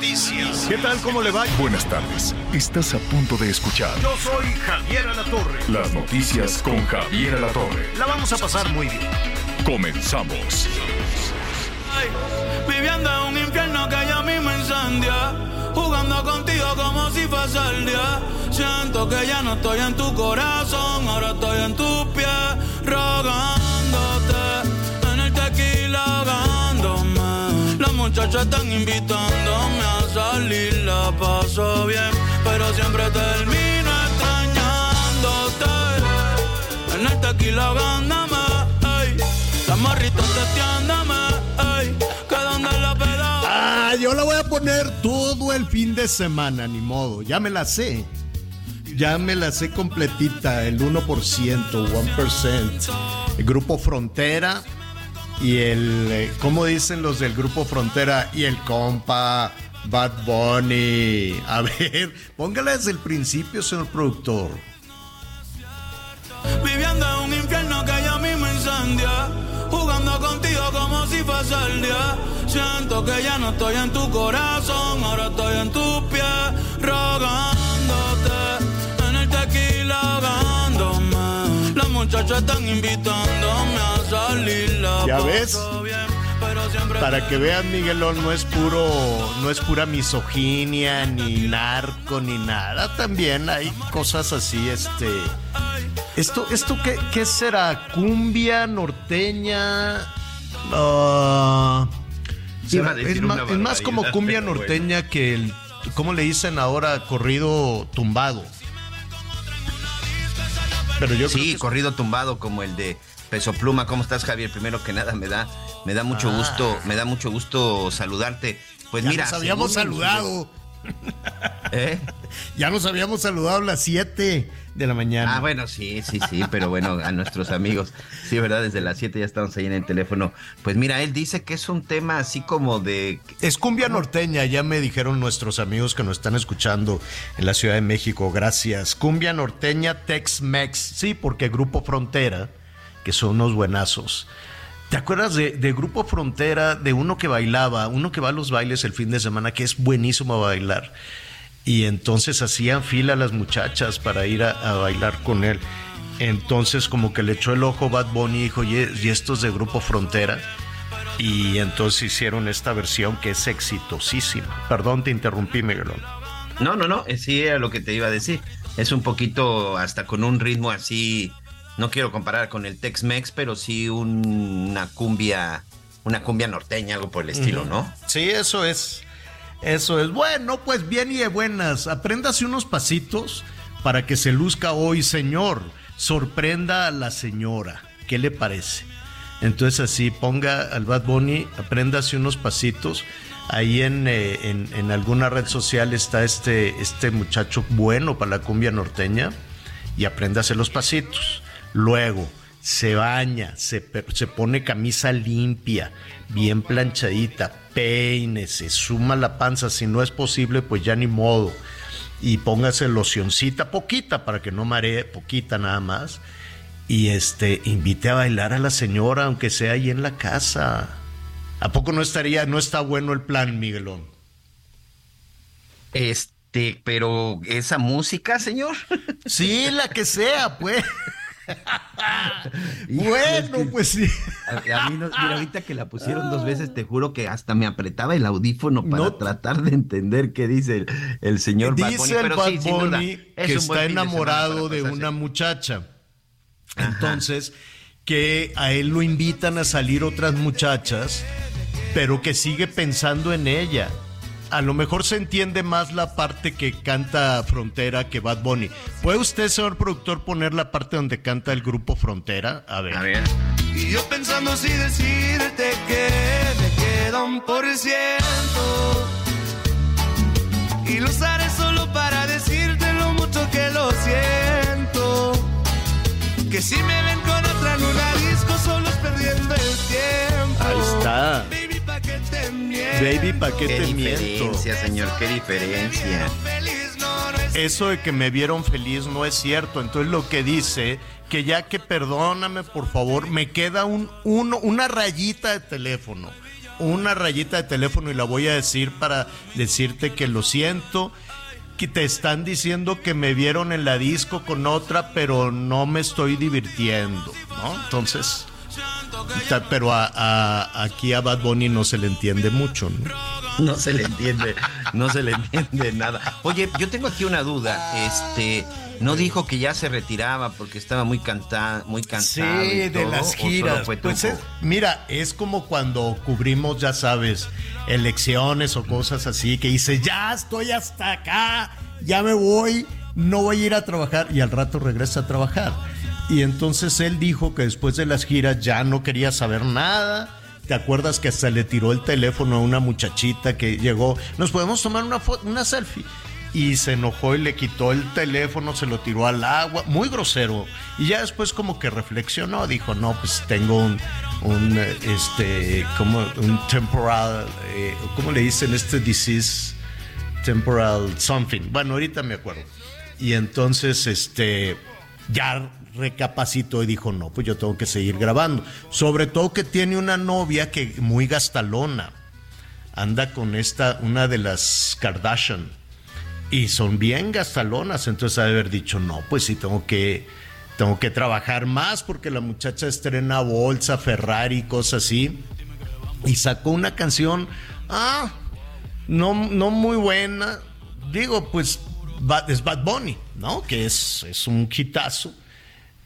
Noticias. ¿Qué tal? ¿Cómo le va? Buenas tardes. Estás a punto de escuchar Yo soy Javier Alatorre. las noticias con Javier Alatorre. La vamos a pasar muy bien. Comenzamos. Viviendo en un infierno que ya mismo incendia. Jugando contigo como si fuese el día. Siento que ya no estoy en tu corazón, ahora estoy en tus pies, rogándote. Muchachas están invitándome a salir, la paso bien. Pero siempre termino extrañándote. En el tequila ahogándome. ey. Las morritas testeándome. ey. Que donde la peda. Ah, yo la voy a poner todo el fin de semana, ni modo. Ya me la sé. Ya me la sé completita, el 1%, 1%. El grupo Frontera y el, eh, ¿cómo dicen los del grupo Frontera? Y el compa Bad Bunny. A ver, póngala desde el principio, señor productor. Viviendo en un infierno que ya mismo incendia. Jugando contigo como si fuese el día. Siento que ya no estoy en tu corazón, ahora estoy en tus pies, rogándote. En el tequila ahogándome. Las muchachas están invitándome a salir. La ¿Ya ves? Para que vean, Miguelón, no es puro, no es pura misoginia, ni narco, ni nada. También hay cosas así, este. Esto, esto qué, qué será? ¿Cumbia norteña? Ah, será- es, más como cumbia norteña que el. ¿Cómo le dicen ahora? Corrido tumbado. Pero yo creo Sí, que- corrido tumbado como el de Peso Pluma. ¿Cómo estás, Javier? Primero que nada, me da, me da mucho Ah. gusto, me da mucho gusto saludarte. Pues ya mira, nos habíamos saludado. ¿Eh? Ya nos habíamos saludado a las 7 de la mañana. Ah, bueno, sí, sí, sí, pero bueno, a nuestros amigos, sí, ¿verdad? Desde las 7 ya estamos ahí en el teléfono. Pues mira, él dice que es un tema así como de... Es cumbia norteña, ya me dijeron nuestros amigos que nos están escuchando en la Ciudad de México, gracias. Cumbia norteña Tex-Mex, sí, porque Grupo Frontera, que son unos buenazos. ¿Te acuerdas de, Grupo Frontera, de uno que bailaba, uno que va a los bailes el fin de semana, que es buenísimo a bailar? Y entonces hacían fila las muchachas para ir a, bailar con él. Entonces como que le echó el ojo Bad Bunny y dijo, "Oye, y estos de Grupo Frontera. Y entonces hicieron esta versión que es exitosísima. Perdón, te interrumpí, Miguelón. No, no, no, eh, sí era lo que te iba a decir. Es un poquito hasta con un ritmo así, no quiero comparar con el Tex-Mex, pero sí un- una cumbia, una cumbia norteña, algo por el estilo, ¿no? Sí, eso es. Eso es. Bueno, pues bien y de buenas. Apréndase unos pasitos para que se luzca hoy, señor. Sorprenda a la señora. ¿Qué le parece? Entonces así, ponga al Bad Bunny, apréndase unos pasitos. Ahí en, eh, en, en alguna red social está este, este muchacho bueno para la cumbia norteña y apréndase los pasitos. Luego se baña, se, se pone camisa limpia, bien planchadita, peine, se suma la panza. Si no es posible, pues ya ni modo. Y póngase locioncita, poquita, para que no maree, poquita nada más. Y este, invite a bailar a la señora, aunque sea ahí en la casa. ¿A poco no estaría, no está bueno el plan, Miguelón? Este, pero esa música, señor. Sí, la que sea, pues. bueno, pues sí. A, a mí no, mira, ahorita que la pusieron dos veces, te juro que hasta me apretaba el audífono para No. tratar de entender qué dice el, el señor Bad Bunny, Dice el pero Bad sí, sin duda, Bunny es que está de enamorado de una muchacha. Entonces, que a él lo invitan a salir otras muchachas, pero que sigue pensando en ella. A lo mejor se entiende más la parte que canta Frontera que Bad Bunny. ¿Puede usted, señor productor, poner la parte donde canta el grupo Frontera? A ver. A ver. Y yo pensando si decirte que 100%. Y lo usaré solo para decirte lo mucho que lo siento. Que si me ven con otra en una disco, solo es perdiendo el tiempo. Ahí está. Baby, pa' que te miento. Baby, ¿pa' qué Qué te miento? diferencia, señor, qué diferencia. Eso de que me vieron feliz no es cierto. Entonces lo que dice, que ya que perdóname, por favor, me queda un, uno, una rayita de teléfono. Una rayita de teléfono y la voy a decir para decirte que lo siento. Que te están diciendo que me vieron en la disco con otra, pero no me estoy divirtiendo, ¿no? Entonces, pero a, a- aquí a Bad Bunny no se le entiende mucho, ¿no? No se le entiende, no se le entiende nada. Oye, yo tengo aquí una duda. Este, no dijo que ya se retiraba porque estaba muy canta, muy cansado. y Sí, de todo, las ¿o solo giras. fue Pues es- mira, es como cuando cubrimos, ya sabes, elecciones o cosas así, que dice, ya estoy hasta acá, ya me voy, no voy a ir a trabajar y al rato regresa a trabajar. Y entonces él dijo que después de las giras ya no quería saber nada. ¿Te acuerdas que hasta le tiró el teléfono a una muchachita que llegó? Nos podemos tomar una, fo- una selfie y se enojó y le quitó el teléfono, se lo tiró al agua, muy grosero. Y ya después como que reflexionó, dijo, no, pues tengo un, un este, como un temporal, eh, ¿cómo le dicen este disease? Temporal something. Bueno, ahorita me acuerdo. Y entonces, este, ya recapacitó y dijo, no, pues yo tengo que seguir grabando. Sobre todo que tiene una novia que muy gastalona. Anda con esta, una de las Kardashian. Y son bien gastalonas. Entonces ha de haber dicho, no, pues sí tengo que, tengo que trabajar más porque la muchacha estrena bolsa, Ferrari, cosas así. Y sacó una canción, ah, no, no muy buena. Digo, pues es Bad Bunny, ¿no? Que es, es un hitazo.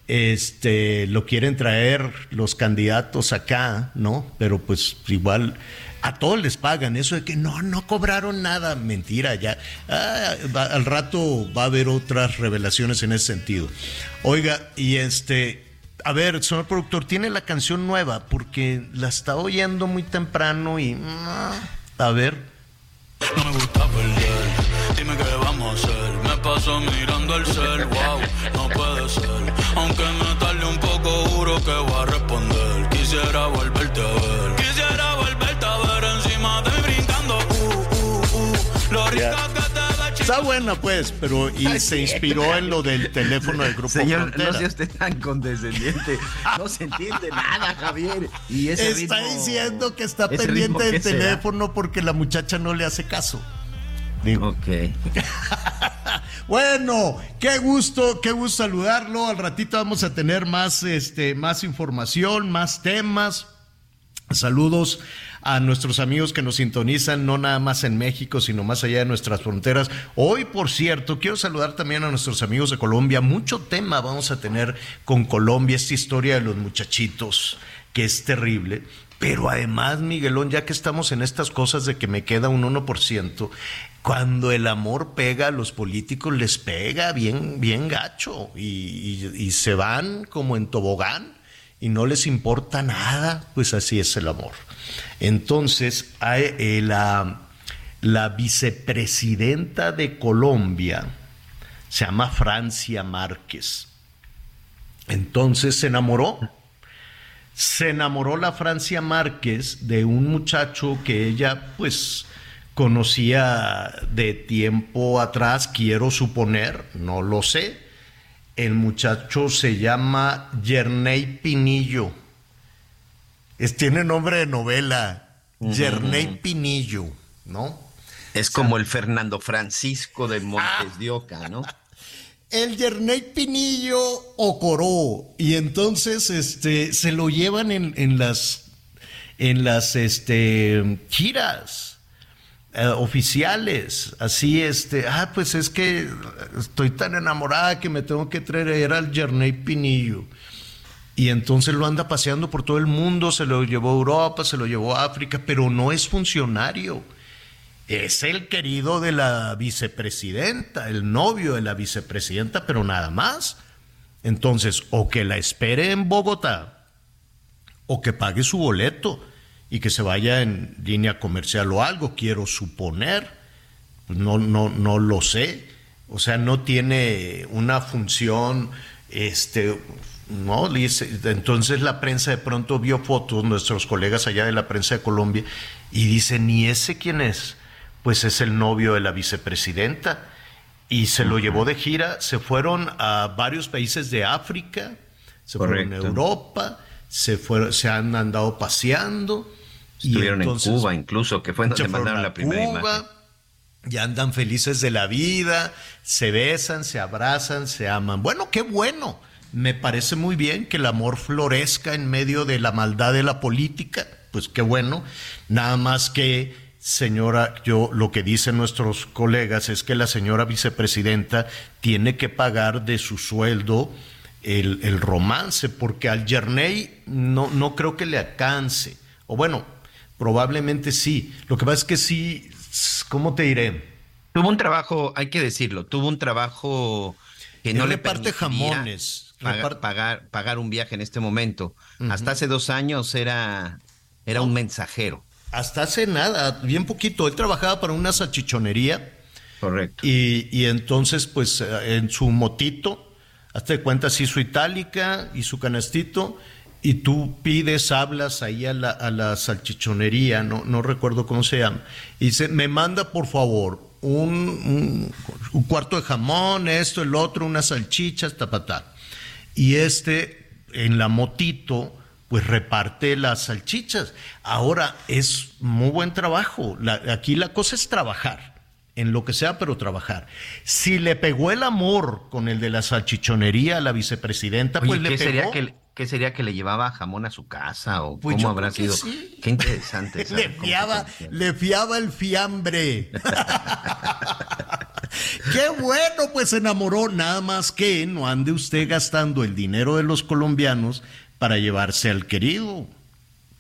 Este, lo quieren traer los candidatos acá, ¿no? Pero pues igual a todos les pagan eso de que no, no cobraron nada. Mentira, ya. Ah, va- al rato va a haber otras revelaciones en ese sentido. Oiga, y este, a ver, señor productor, tiene la canción nueva porque la está oyendo muy temprano y. ah, a ver. No me gusta perder, dime qué vamos a hacer. Me paso mirando el cel, wow, no puede ser. Aunque me tarde un poco, juro que voy a responder. Quisiera volverte a ver, quisiera volverte a ver encima de mí brincando. Uh, uh, uh, lo rico Ya. que Está buena, pues, pero y se inspiró en lo del teléfono del grupo Señor, Frontera. no sea usted tan condescendiente. No se entiende nada, Javier. Y ese Está ritmo- diciendo que está pendiente del teléfono porque la muchacha no le hace caso. Digo. Ok. Bueno, qué gusto, qué gusto saludarlo. Al ratito vamos a tener más, este, más información, más temas. Saludos a nuestros amigos que nos sintonizan, no nada más en México, sino más allá de nuestras fronteras. Hoy, por cierto, quiero saludar también a nuestros amigos de Colombia. Mucho tema vamos a tener con Colombia, esta historia de los muchachitos, que es terrible. Pero además, Miguelón, ya que estamos en estas cosas de que me queda un 1%, cuando el amor pega a los políticos, les pega bien, bien gacho y, se van como en tobogán y no les importa nada, pues así es el amor. Entonces, eh, la vicepresidenta de Colombia se llama Francia Márquez. Entonces se enamoró. Se enamoró la Francia Márquez de un muchacho que ella, pues, conocía de tiempo atrás, quiero suponer, no lo sé. El muchacho se llama Yerney Pinillo. Es, tiene nombre de novela. Yerney Pinillo, ¿no? Es como el Fernando Francisco de Montes de Oca, ¿no? El Yerney Pinillo Ocoró. Y entonces este, se lo llevan en, en las, en las este, giras eh, oficiales. Así, este, ah, pues es que estoy tan enamorada que me tengo que traer al Yerney Pinillo. Y entonces lo anda paseando por todo el mundo, se lo llevó a Europa, se lo llevó a África, pero no es funcionario. Es el querido de la vicepresidenta, el novio de la vicepresidenta, pero nada más. Entonces, o que la espere en Bogotá, o que pague su boleto. Y que se vaya en línea comercial o algo, quiero suponer. No, no, no lo sé. O sea, no tiene una función, este, no, entonces la prensa de pronto vio fotos, nuestros colegas allá de la prensa de Colombia, y dice, ni ese quién es, pues es el novio de la vicepresidenta, y se lo llevó de gira, se fueron a varios países de África, se fueron a Europa, se, fueron, se han andado paseando. Estuvieron en Cuba incluso, que fue donde mandaron la primera imagen. Y andan felices de la vida, se besan, se abrazan, se aman. Bueno, qué bueno. Me parece muy bien que el amor florezca en medio de la maldad de la política. Pues qué bueno. Nada más que, señora, yo lo que dicen nuestros colegas es que la señora vicepresidenta tiene que pagar de su sueldo el, el romance, porque al Yerney no, no creo que le alcance. O bueno, probablemente sí. Lo que pasa es que sí, ¿cómo te diré? Tuvo un trabajo, hay que decirlo, tuvo un trabajo que no le parte jamones. Pagar, pagar, un viaje en este momento. Hasta hace dos años era, era un mensajero. Hasta hace nada, bien poquito. Él trabajaba para una salchichonería. Correcto. Y, y entonces, pues, eh, en su motito, hasta de cuenta, sí, su itálica y su canastito, y tú pides, hablas ahí a la, a la salchichonería, no, no recuerdo cómo se llama, y dice, me manda por favor un, un, cuarto de jamón, esto, el otro, unas salchichas, tapatá. Y este, en la motito, pues reparte las salchichas. Ahora es muy buen trabajo. aquí la cosa es trabajar en lo que sea, pero trabajar. Si le pegó el amor con el de la salchichonería a la vicepresidenta, pues le ¿qué pegó. Sería que, ¿Qué sería que le llevaba jamón a su casa? ¿O pues cómo habrá sido? Qué interesante. le, fiaba, le fiaba el fiambre. Qué bueno, pues se enamoró. Nada más que no ande usted gastando el dinero de los colombianos para llevarse al querido.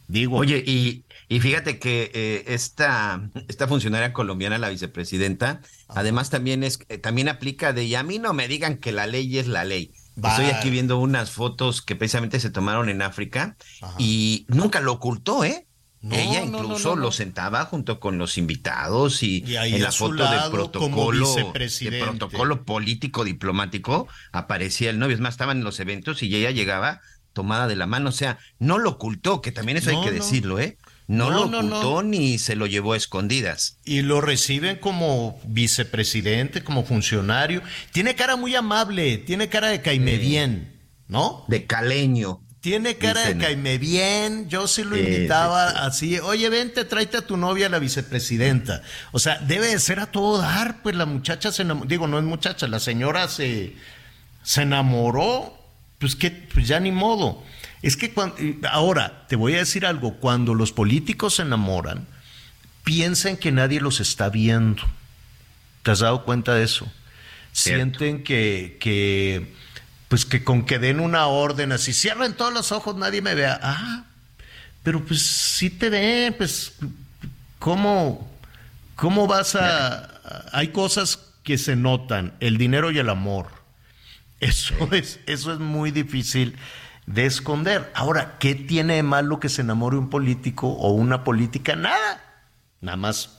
Digo. Oye, y y fíjate que eh, esta, esta funcionaria colombiana, la vicepresidenta, además también es, eh, también aplica de y a mí no me digan que la ley es la ley. Estoy aquí viendo unas fotos que precisamente se tomaron en África y nunca lo ocultó, ¿eh? Ella incluso lo sentaba junto con los invitados y, en la foto de protocolo, de protocolo político diplomático aparecía el novio. Es más, estaban en los eventos y ella llegaba tomada de la mano. O sea, no lo ocultó, que también eso hay que decirlo, ¿eh? No, lo ocultó ni se lo llevó a escondidas. Y lo reciben como vicepresidente, como funcionario. Tiene cara muy amable, tiene cara de caime bien, ¿no? De caleño. Tiene cara de caime bien. Yo sí lo invitaba así. Oye, vente, tráete a tu novia, la vicepresidenta. O sea, debe de ser a todo dar. Pues la muchacha se enamoró. Digo, no es muchacha, la señora se, se enamoró. Pues que, pues ya ni modo. Es que cuando, ahora te voy a decir algo, cuando los políticos se enamoran, piensan que nadie los está viendo. ¿Te has dado cuenta de eso? Sienten que, que, pues que con que den una orden así, cierren todos los ojos, nadie me vea. Ah, pero pues sí te ven, pues, ¿cómo, cómo vas a...? Hay cosas que se notan, el dinero y el amor. Eso es, eso es muy difícil de esconder. Ahora, ¿qué tiene de malo que se enamore un político o una política? Nada. Nada más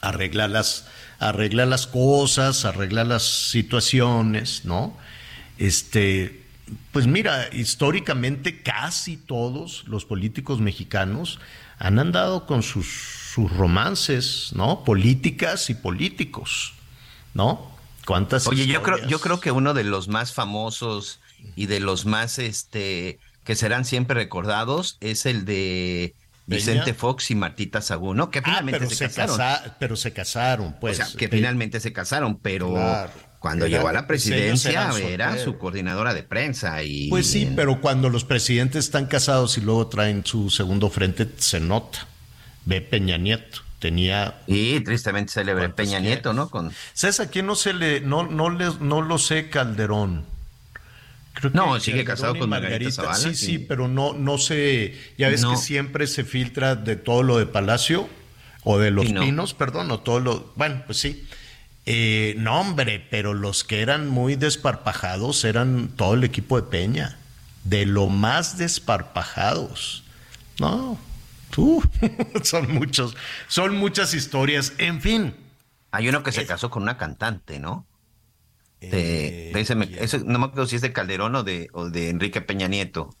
arregla las, arregla las cosas, arregla las situaciones, ¿no? Este, pues mira, históricamente casi todos los políticos mexicanos han andado con sus, sus romances, ¿no? Políticas y políticos, ¿no? ¿Cuántas Oye, yo creo, yo creo que uno de los más famosos y de los más este que serán siempre recordados es el de Vicente Fox y Martita Sagún, ¿no? Que ah, finalmente se, casaron. pero se casaron, pues. O sea, que finalmente se casaron, pero cuando llegó a la presidencia era su coordinadora de prensa y... Pues sí, pero cuando los presidentes están casados y luego traen su segundo frente, se nota. Ve Peña Nieto tenía y tristemente célebre Peña Nieto, ¿no? Con ¿Sabes a quién no se le no no le no lo sé Calderón? No, sigue casado con Margarita, Zavala. Sí, sí, pero no, no sé, ya ves que siempre se filtra de todo lo de Palacio, o de los Pinos, perdón, o todo lo, bueno, pues sí. Eh, no, hombre, pero los que eran muy desparpajados eran todo el equipo de Peña, de lo más desparpajados. No, Uh, son muchos, son muchas historias. En fin. Hay uno que se casó con una cantante, ¿no? De, ese, no me acuerdo si es de Calderón o de, o de Enrique Peña Nieto.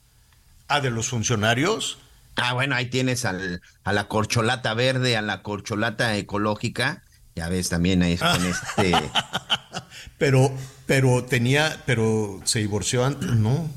Ah, de los funcionarios. Ah, bueno, ahí tienes al, a la corcholata verde, a la corcholata ecológica. Ya ves, también ahí con este. pero, pero tenía, pero se divorció antes, no.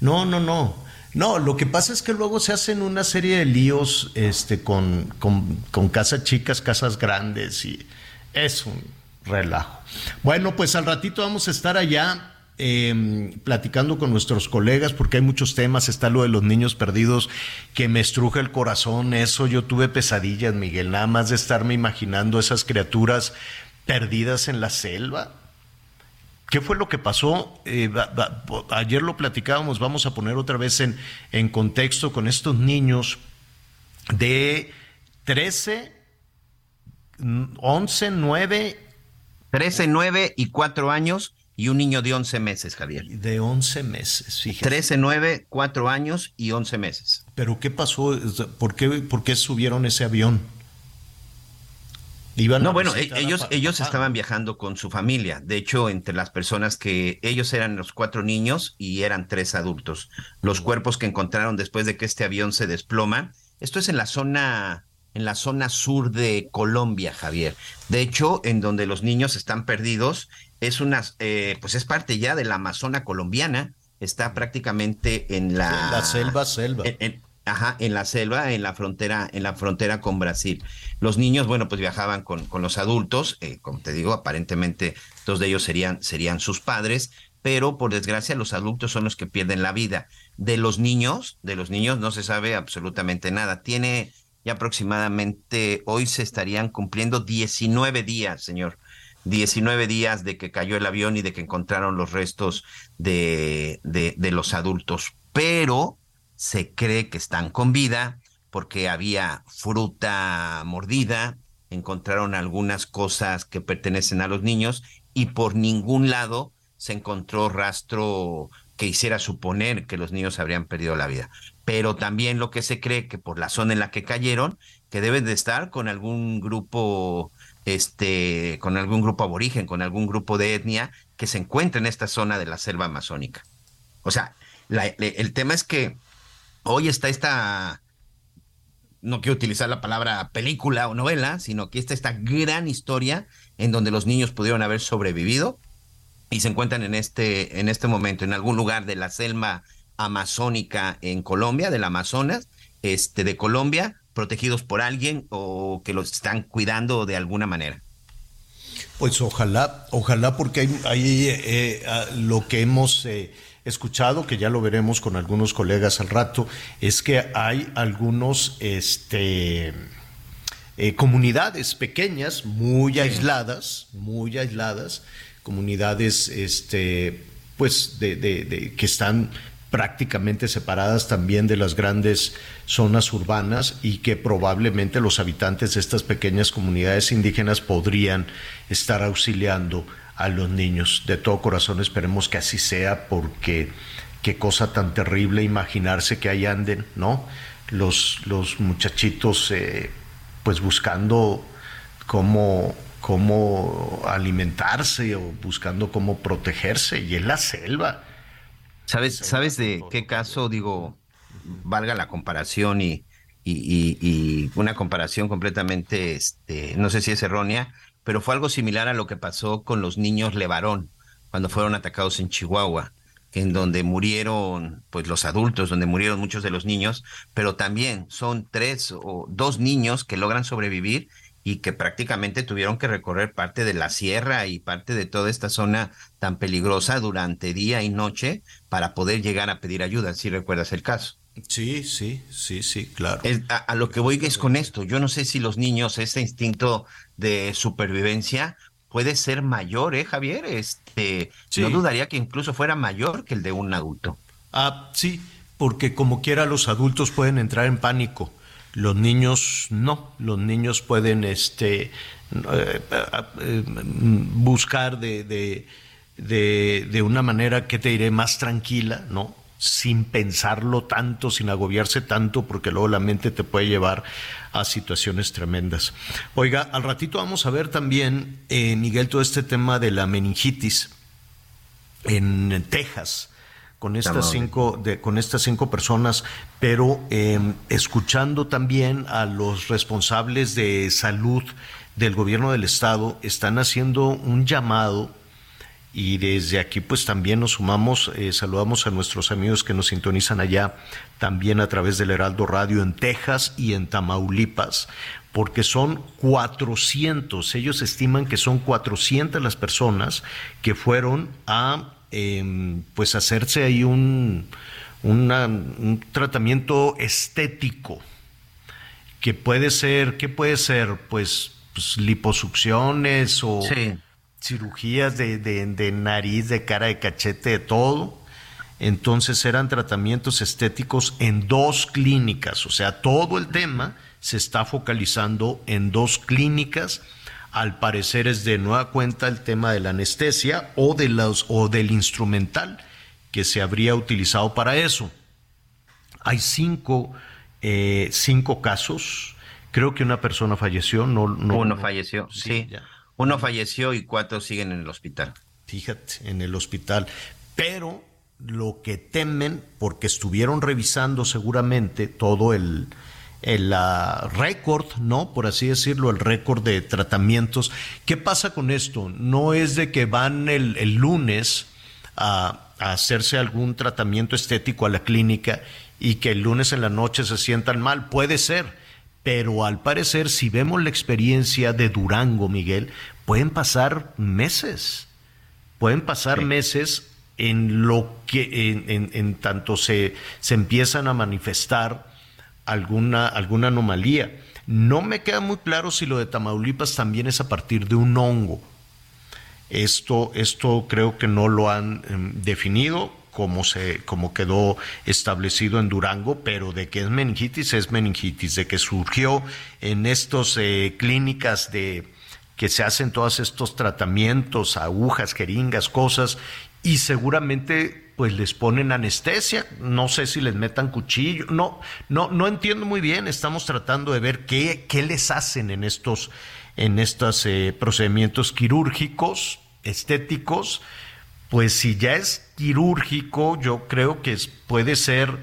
No, no, no. No, lo que pasa es que luego se hacen una serie de líos este, con, con, con casas chicas, casas grandes y es un relajo. Bueno, pues al ratito vamos a estar allá eh, platicando con nuestros colegas porque hay muchos temas, está lo de los niños perdidos que me estruja el corazón, eso yo tuve pesadillas, Miguel, nada más de estarme imaginando esas criaturas perdidas en la selva. ¿Qué fue lo que pasó? Eh, ayer lo platicábamos, vamos a poner otra vez en, en contexto con estos niños de 13, 11, 9. 13, 9 y 4 años y un niño de 11 meses, Javier. De 11 meses, fíjate. 13, 9, 4 años y 11 meses. ¿Pero qué pasó? ¿Por qué, por qué subieron ese avión? no, bueno, ellos, ellos estaban viajando con su familia. De hecho, entre las personas que ellos eran los cuatro niños y eran tres adultos. Los cuerpos que encontraron después de que este avión se desploma. Esto es en la zona en la zona sur de Colombia, Javier. De hecho, en donde los niños están perdidos, es una, eh, pues es parte ya de la Amazona colombiana, está prácticamente en la, la selva, selva. ajá, en la selva, en la frontera, en la frontera con Brasil. Los niños, bueno, pues viajaban con, con los adultos, eh, como te digo, aparentemente dos de ellos serían, serían sus padres, pero por desgracia los adultos son los que pierden la vida. De los niños, de los niños no se sabe absolutamente nada. Tiene y aproximadamente hoy se estarían cumpliendo 19 días, señor. 19 días de que cayó el avión y de que encontraron los restos de, de, de los adultos. Pero se cree que están con vida porque había fruta mordida, encontraron algunas cosas que pertenecen a los niños y por ningún lado se encontró rastro que hiciera suponer que los niños habrían perdido la vida pero también lo que se cree que por la zona en la que cayeron, que deben de estar con algún grupo, este, con algún grupo aborigen, con algún grupo de etnia que se encuentra en esta zona de la selva amazónica. O sea, el tema es que hoy está esta, no quiero utilizar la palabra película o novela, sino que está esta gran historia en donde los niños pudieron haber sobrevivido y se encuentran en este, en este momento en algún lugar de la selva amazónica en Colombia, del Amazonas, este, de Colombia, protegidos por alguien o que los están cuidando de alguna manera. Pues ojalá, ojalá, porque hay, eh, lo que hemos eh, escuchado, que ya lo veremos con algunos colegas al rato, es que hay algunos, este, eh, comunidades pequeñas, muy aisladas, muy aisladas, comunidades, este, pues, de, de, que están prácticamente separadas también de las grandes zonas urbanas y que probablemente los habitantes de estas pequeñas comunidades indígenas podrían estar auxiliando a los niños. De todo corazón esperemos que así sea porque qué cosa tan terrible imaginarse que ahí anden, ¿no? Los, los muchachitos eh, pues buscando cómo, cómo alimentarse o buscando cómo protegerse y en la selva ¿Sabes, ¿sabes de qué caso, digo, valga la comparación y, y, una comparación completamente, este, no sé si es errónea, pero fue algo similar a lo que pasó con los niños Levarón cuando fueron atacados en Chihuahua, en donde murieron pues los adultos, donde murieron muchos de los niños, pero también son tres o dos niños que logran sobrevivir y que prácticamente tuvieron que recorrer parte de la sierra y parte de toda esta zona tan peligrosa durante día y noche para poder llegar a pedir ayuda, si recuerdas el caso. Sí, sí, sí, sí, claro. a, lo que voy es con esto. Yo no sé si los niños, ese instinto de supervivencia puede ser mayor, ¿eh, Javier? Este, No dudaría que incluso fuera mayor que el de un adulto. Ah, sí, porque como quiera los adultos pueden entrar en pánico los niños no, los niños pueden este, eh, eh, buscar de, de, de, una manera que te diré más tranquila, ¿no? sin pensarlo tanto, sin agobiarse tanto, porque luego la mente te puede llevar a situaciones tremendas. Oiga, al ratito vamos a ver también, eh, Miguel, todo este tema de la meningitis en Texas con estas cinco de, con estas cinco personas, pero em, escuchando también a los responsables de salud del gobierno del estado están haciendo un llamado y desde aquí pues también nos sumamos, eh, saludamos a nuestros amigos que nos sintonizan allá también a través del Heraldo Radio en Texas y en Tamaulipas, porque son 400, ellos estiman que son 400 las personas que fueron a em, pues hacerse ahí un, un tratamiento estético, que puede ser, ¿qué puede ser? Pues, pues liposucciones o cirugías de, de, nariz, de cara, de cachete, de todo. Entonces eran tratamientos estéticos en dos clínicas, o sea, todo el tema se está focalizando en dos clínicas. Al parecer es de nueva cuenta el tema de la anestesia o, de los, o del instrumental que se habría utilizado para eso. Hay cinco, eh, cinco casos. Creo que una persona falleció. No, no Uno falleció, sí. Uno falleció y cuatro siguen en el hospital. Fíjate, en el hospital. Pero lo que temen, porque estuvieron revisando seguramente todo el, el récord, ¿no? Por así decirlo, el récord de tratamientos. ¿Qué pasa con esto? No es de que van el, el lunes a, a, hacerse algún tratamiento estético a la clínica y que el lunes en la noche se sientan mal. Puede ser pero al parecer, si vemos la experiencia de Durango, Miguel, pueden pasar meses, pueden pasar meses en lo que en, tanto se, se, empiezan a manifestar alguna, alguna anomalía. No me queda muy claro si lo de Tamaulipas también es a partir de un hongo. Esto, esto creo que no lo han em, definido como, se, como quedó establecido en Durango, pero de que es meningitis, es meningitis, de que surgió en estas eh, clínicas de que se hacen todos estos tratamientos, agujas, jeringas, cosas, y seguramente pues les ponen anestesia, no sé si les metan cuchillo, no, no, no entiendo muy bien, estamos tratando de ver qué, qué les hacen en estos, en estos eh, procedimientos quirúrgicos, estéticos, pues si ya es quirúrgico, yo creo que puede ser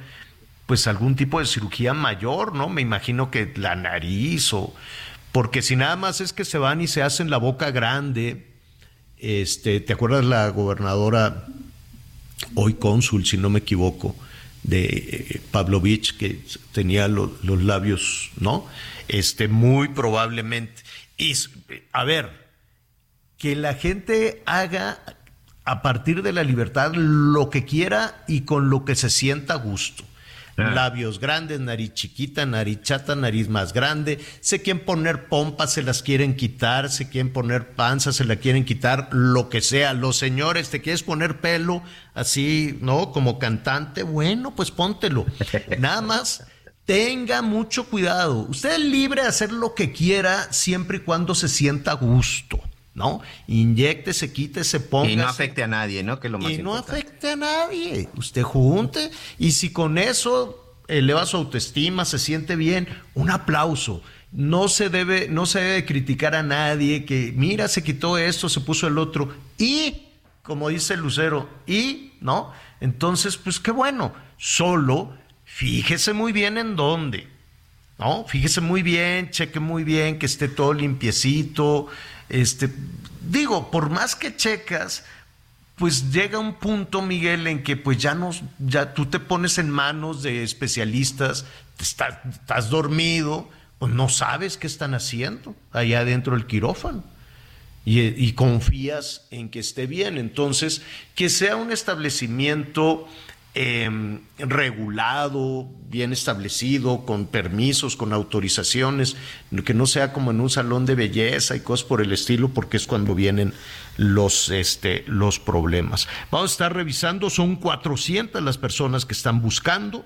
pues algún tipo de cirugía mayor, ¿no? Me imagino que la nariz o porque si nada más es que se van y se hacen la boca grande, este, ¿te acuerdas la gobernadora hoy cónsul, si no me equivoco, de eh, Pavlovich que tenía los labios, ¿no? Este, muy probablemente. Y a ver, que la gente haga a partir de la libertad lo que quiera y con lo que se sienta a gusto. Ah. Labios grandes, nariz chiquita, nariz chata, nariz más grande. Se quieren poner pompas, se las quieren quitar. Se quieren poner panza, se la quieren quitar. Lo que sea. Los señores, ¿te quieres poner pelo así, no? Como cantante. Bueno, pues póntelo. Nada más. Tenga mucho cuidado. Usted es libre de hacer lo que quiera siempre y cuando se sienta a gusto. ¿No? Inyectese, quítese, ponga. Y no afecte a nadie, ¿no? Que lo más y no afecte a nadie. Usted junte y si con eso eleva su autoestima, se siente bien, un aplauso. No se debe, no se debe criticar a nadie que, mira, se quitó esto, se puso el otro. Y, como dice Lucero, y, ¿no? Entonces, pues qué bueno. Solo fíjese muy bien en dónde. ¿No? Fíjese muy bien, cheque muy bien, que esté todo limpiecito, este, digo, por más que checas, pues llega un punto, Miguel, en que pues ya no, ya tú te pones en manos de especialistas, estás, estás dormido, pues no sabes qué están haciendo allá dentro del quirófano. Y, y, confías en que esté bien. Entonces, que sea un establecimiento Em, regulado, bien establecido, con permisos, con autorizaciones, que no sea como en un salón de belleza y cosas por el estilo, porque es cuando vienen los, este, los problemas. Vamos a estar revisando, son 400 las personas que están buscando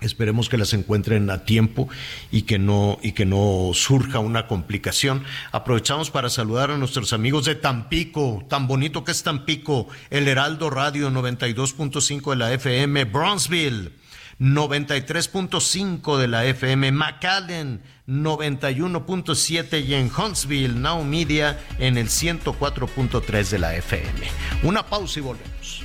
Esperemos que las encuentren a tiempo y que no y que no surja una complicación. Aprovechamos para saludar a nuestros amigos de Tampico, tan bonito que es Tampico, El Heraldo Radio 92.5 de la FM, Bronzeville 93.5 de la FM, McAllen 91.7 y en Huntsville, Now Media en el 104.3 de la FM. Una pausa y volvemos.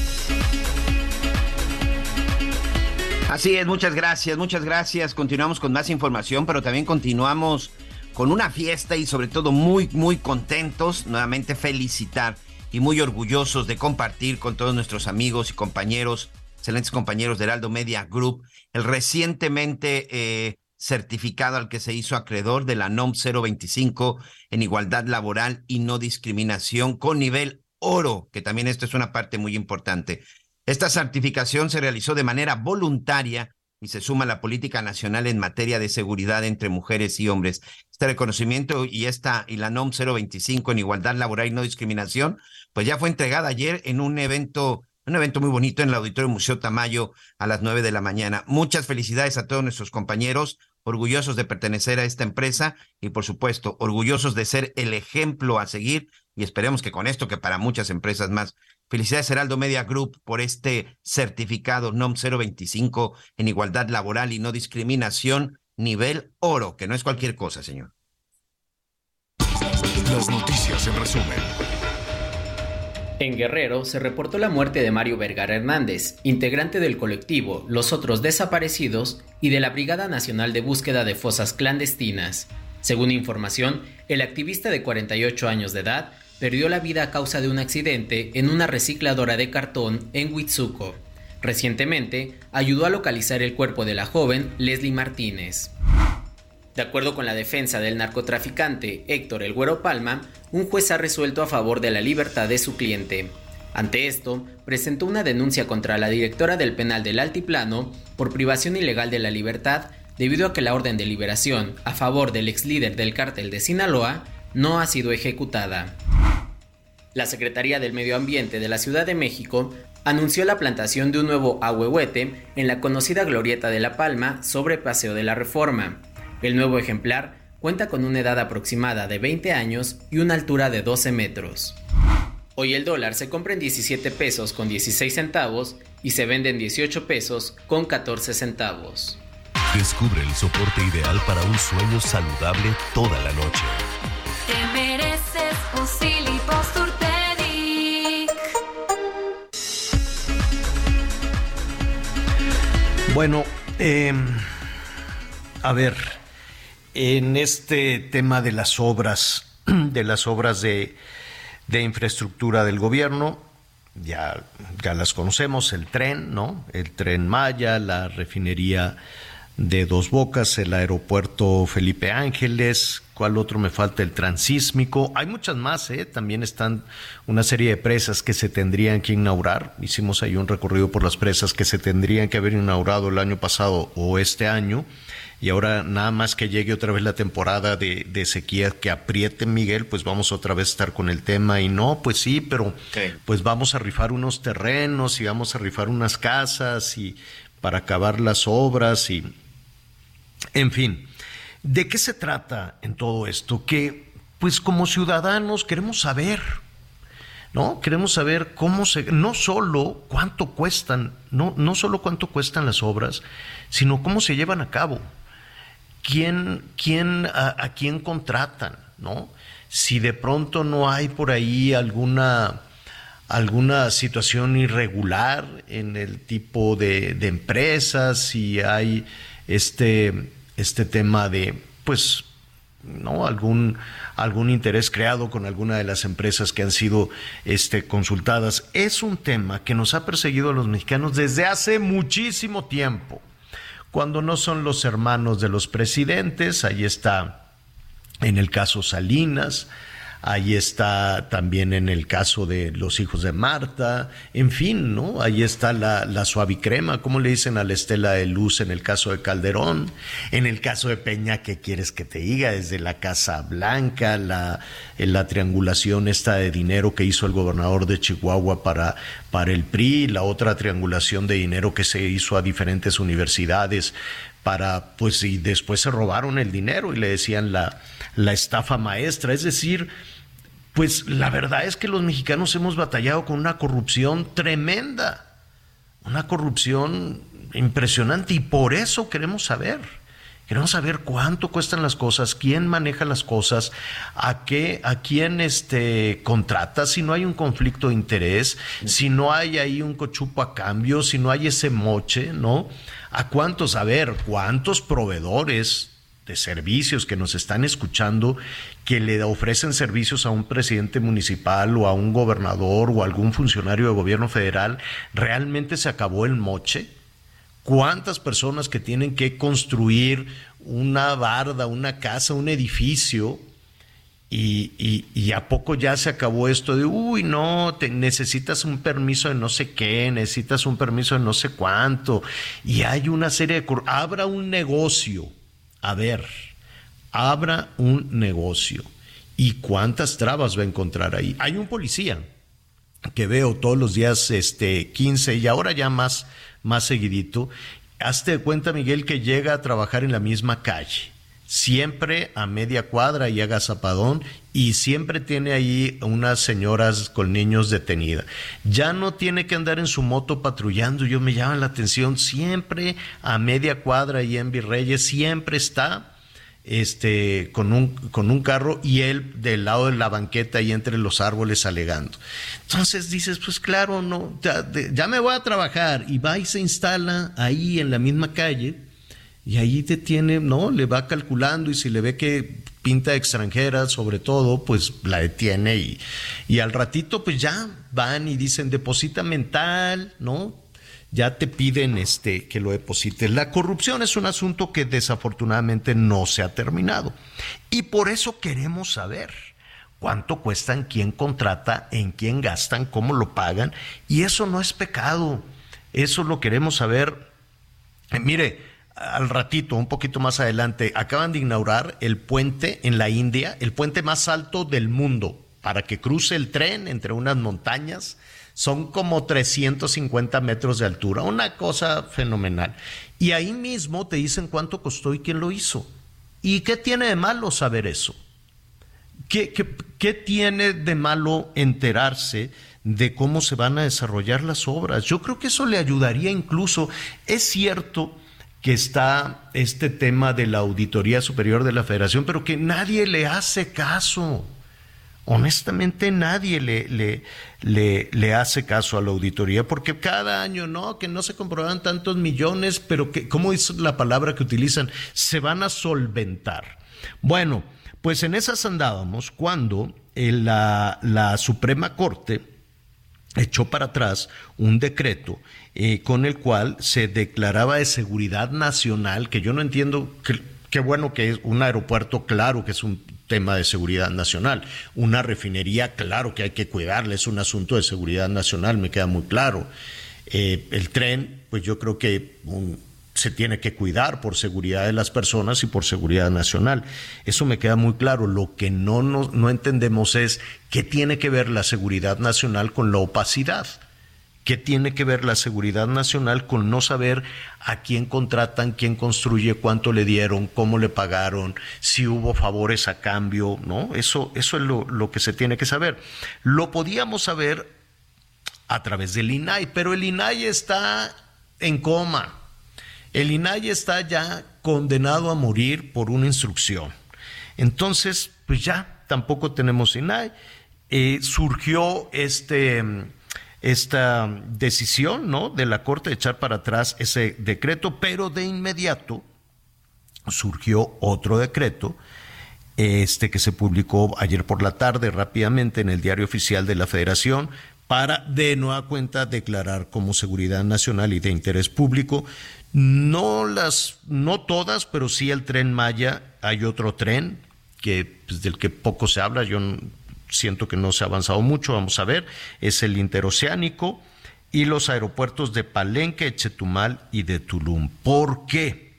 Así es, muchas gracias, muchas gracias. Continuamos con más información, pero también continuamos con una fiesta y sobre todo muy, muy contentos, nuevamente felicitar y muy orgullosos de compartir con todos nuestros amigos y compañeros, excelentes compañeros de Heraldo Media Group, el recientemente eh, certificado al que se hizo acreedor de la NOM 025 en igualdad laboral y no discriminación con nivel oro, que también esto es una parte muy importante. Esta certificación se realizó de manera voluntaria y se suma a la política nacional en materia de seguridad entre mujeres y hombres. Este reconocimiento y esta y la NOM 025 en igualdad laboral y no discriminación, pues ya fue entregada ayer en un evento un evento muy bonito en el Auditorio Museo Tamayo a las nueve de la mañana. Muchas felicidades a todos nuestros compañeros, orgullosos de pertenecer a esta empresa y por supuesto orgullosos de ser el ejemplo a seguir y esperemos que con esto, que para muchas empresas más, Felicidades Heraldo Media Group por este certificado NOM 025 en igualdad laboral y no discriminación, nivel oro, que no es cualquier cosa, señor. Las noticias en resumen. En Guerrero se reportó la muerte de Mario Vergara Hernández, integrante del colectivo Los Otros Desaparecidos y de la Brigada Nacional de Búsqueda de Fosas Clandestinas. Según información, el activista de 48 años de edad perdió la vida a causa de un accidente en una recicladora de cartón en Huitzuco. Recientemente, ayudó a localizar el cuerpo de la joven Leslie Martínez. De acuerdo con la defensa del narcotraficante Héctor El Güero Palma, un juez ha resuelto a favor de la libertad de su cliente. Ante esto, presentó una denuncia contra la directora del penal del Altiplano por privación ilegal de la libertad debido a que la orden de liberación a favor del ex líder del cártel de Sinaloa no ha sido ejecutada. La Secretaría del Medio Ambiente de la Ciudad de México anunció la plantación de un nuevo ahuehuete en la conocida Glorieta de La Palma sobre Paseo de la Reforma. El nuevo ejemplar cuenta con una edad aproximada de 20 años y una altura de 12 metros. Hoy el dólar se compra en 17 pesos con 16 centavos y se vende en 18 pesos con 14 centavos. Descubre el soporte ideal para un sueño saludable toda la noche. Te Bueno, em, a ver, en este tema de las obras, de las obras de, de infraestructura del gobierno, ya, ya las conocemos, el tren, ¿no? El tren Maya, la refinería de Dos Bocas, el aeropuerto Felipe Ángeles, ¿cuál otro me falta? El transísmico. Hay muchas más, ¿eh? También están una serie de presas que se tendrían que inaugurar. Hicimos ahí un recorrido por las presas que se tendrían que haber inaugurado el año pasado o este año. Y ahora nada más que llegue otra vez la temporada de, de sequía que apriete Miguel, pues vamos otra vez a estar con el tema. Y no, pues sí, pero pues vamos a rifar unos terrenos y vamos a rifar unas casas y para acabar las obras y en fin, ¿de qué se trata en todo esto? Que, pues como ciudadanos queremos saber, ¿no? Queremos saber cómo se, no solo cuánto cuestan, no, no solo cuánto cuestan las obras, sino cómo se llevan a cabo, quién, quién, a, quién contratan, ¿no? Si de pronto no hay por ahí alguna alguna situación irregular en el tipo de, de empresas, si hay este este tema de, pues, ¿no? algún, algún interés creado con alguna de las empresas que han sido este, consultadas. Es un tema que nos ha perseguido a los mexicanos desde hace muchísimo tiempo. Cuando no son los hermanos de los presidentes, ahí está en el caso Salinas, ahí está también en el caso de los hijos de Marta, en fin, ¿no? Ahí está la, la suavicrema, como le dicen a la estela de luz en el caso de Calderón, en el caso de Peña, ¿qué quieres que te diga? Desde la Casa Blanca, la, la triangulación esta de dinero que hizo el gobernador de Chihuahua para, para el PRI, la otra triangulación de dinero que se hizo a diferentes universidades para, pues, y después se robaron el dinero y le decían la, la estafa maestra, es decir, pues la verdad es que los mexicanos hemos batallado con una corrupción tremenda, una corrupción impresionante y por eso queremos saber. Queremos saber cuánto cuestan las cosas, quién maneja las cosas, a qué, a quién este contrata, si no hay un conflicto de interés, si no hay ahí un cochupo a cambio, si no hay ese moche, ¿no? A cuántos, a ver, cuántos proveedores servicios que nos están escuchando que le ofrecen servicios a un presidente municipal o a un gobernador o a algún funcionario de gobierno federal, ¿realmente se acabó el moche? ¿Cuántas personas que tienen que construir una barda, una casa, un edificio? Y, y, a poco ya se acabó esto de, uy, no, te, necesitas un permiso de no sé qué, necesitas un permiso de no sé cuánto. Y hay una serie de... Abra un negocio a ver, abra un negocio. ¿Y cuántas trabas va a encontrar ahí? Hay un policía que veo todos los días este 15 y ahora ya más más seguidito. Hazte cuenta, Miguel, que llega a trabajar en la misma calle, siempre a media cuadra y haga zapadón y siempre tiene ahí unas señoras con niños detenidas. Ya no tiene que andar en su moto patrullando, yo me llama la atención, siempre a media cuadra y en Virreyes, siempre está este, con, un, con un carro y él del lado de la banqueta y entre los árboles alegando. Entonces dices, pues claro, no, ya, ya me voy a trabajar y va y se instala ahí en la misma calle y ahí te tiene, ¿no? Le va calculando y si le ve que pinta extranjera sobre todo, pues la detiene y, y al ratito pues ya van y dicen deposita mental, ¿no? ya te piden este que lo deposites. La corrupción es un asunto que desafortunadamente no se ha terminado. Y por eso queremos saber cuánto cuestan, quién contrata, en quién gastan, cómo lo pagan. Y eso no es pecado. Eso lo queremos saber. Eh, mire, al ratito, un poquito más adelante, acaban de inaugurar el puente en la India, el puente más alto del mundo, para que cruce el tren entre unas montañas son como 350 metros de altura, una cosa fenomenal. Y ahí mismo te dicen cuánto costó y quién lo hizo. ¿Y qué tiene de malo saber eso? ¿Qué, qué, tiene de malo enterarse de cómo se van a desarrollar las obras? Yo creo que eso le ayudaría incluso. Es cierto que está este tema de la Auditoría Superior de la Federación, pero que nadie le hace caso honestamente nadie le, le, le, hace caso a la auditoría, porque cada año no, que no se comprueban tantos millones, pero que, ¿cómo es la palabra que utilizan? Se van a solventar. Bueno, pues en esas andábamos cuando la, la Suprema Corte echó para atrás un decreto eh, con el cual se declaraba de seguridad nacional, que yo no entiendo, qué bueno que es un aeropuerto, claro que es un tema de seguridad nacional. Una refinería, claro que hay que cuidarla, es un asunto de seguridad nacional, me queda muy claro. Eh, el tren, pues yo creo que se tiene que cuidar por seguridad de las personas y por seguridad nacional. Eso me queda muy claro. Lo que no, no entendemos es qué tiene que ver la seguridad nacional con la opacidad. ¿Qué tiene que ver la seguridad nacional con no saber a quién contratan, quién construye, cuánto le dieron, cómo le pagaron, si hubo favores a cambio? ¿No? Eso, eso es lo, lo que se tiene que saber. Lo podíamos saber a través del INAI, pero el INAI está en coma. El INAI está ya condenado a morir por una instrucción. Entonces, pues ya tampoco tenemos INAI. Eh, surgió este esta decisión ¿no? de la Corte de echar para atrás ese decreto, pero de inmediato surgió otro decreto este que se publicó ayer por la tarde rápidamente en el diario oficial de la Federación para de nueva cuenta declarar como seguridad nacional y de interés público no las no todas, pero sí el tren Maya, hay otro tren que pues, del que poco se habla, yo siento que no se ha avanzado mucho, vamos a ver, es el interoceánico y los aeropuertos de Palenque, Chetumal y de Tulum. ¿Por qué?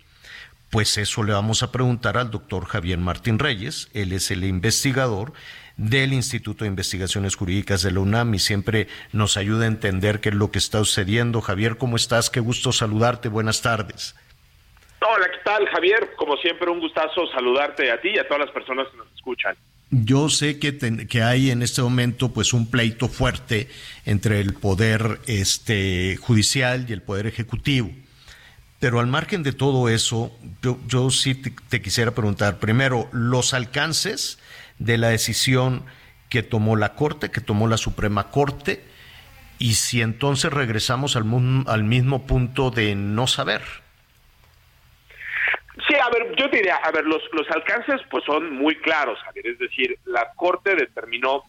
Pues eso le vamos a preguntar al doctor Javier Martín Reyes, él es el investigador del Instituto de Investigaciones Jurídicas de la UNAM y siempre nos ayuda a entender qué es lo que está sucediendo. Javier, ¿cómo estás? Qué gusto saludarte. Buenas tardes. Hola, ¿qué tal, Javier? Como siempre, un gustazo saludarte a ti y a todas las personas que nos escuchan. Yo sé que, que hay en este momento pues un pleito fuerte entre el poder este, judicial y el poder ejecutivo. Pero al margen de todo eso, yo, sí te, quisiera preguntar, primero, los alcances de la decisión que tomó la Corte, que tomó la Suprema Corte, y si entonces regresamos al, al mismo punto de no saber. Sí, a ver, yo diría, a ver, los, los alcances pues son muy claros, es decir, la Corte determinó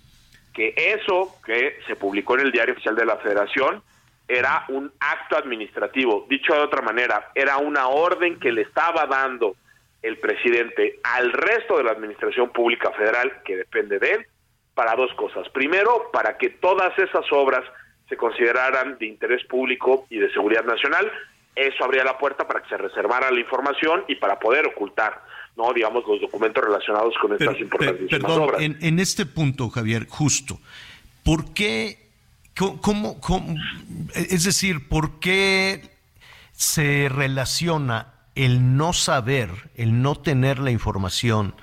que eso que se publicó en el Diario Oficial de la Federación era un acto administrativo. Dicho de otra manera, era una orden que le estaba dando el presidente al resto de la Administración Pública Federal, que depende de él, para dos cosas. Primero, para que todas esas obras se consideraran de interés público y de seguridad nacional. Eso abría la puerta para que se reservara la información y para poder ocultar, no, digamos, los documentos relacionados con estas importantes obras. En, en este punto, Javier, justo, ¿por qué ¿Cómo, es decir, ¿por qué se relaciona el no saber, el no tener la información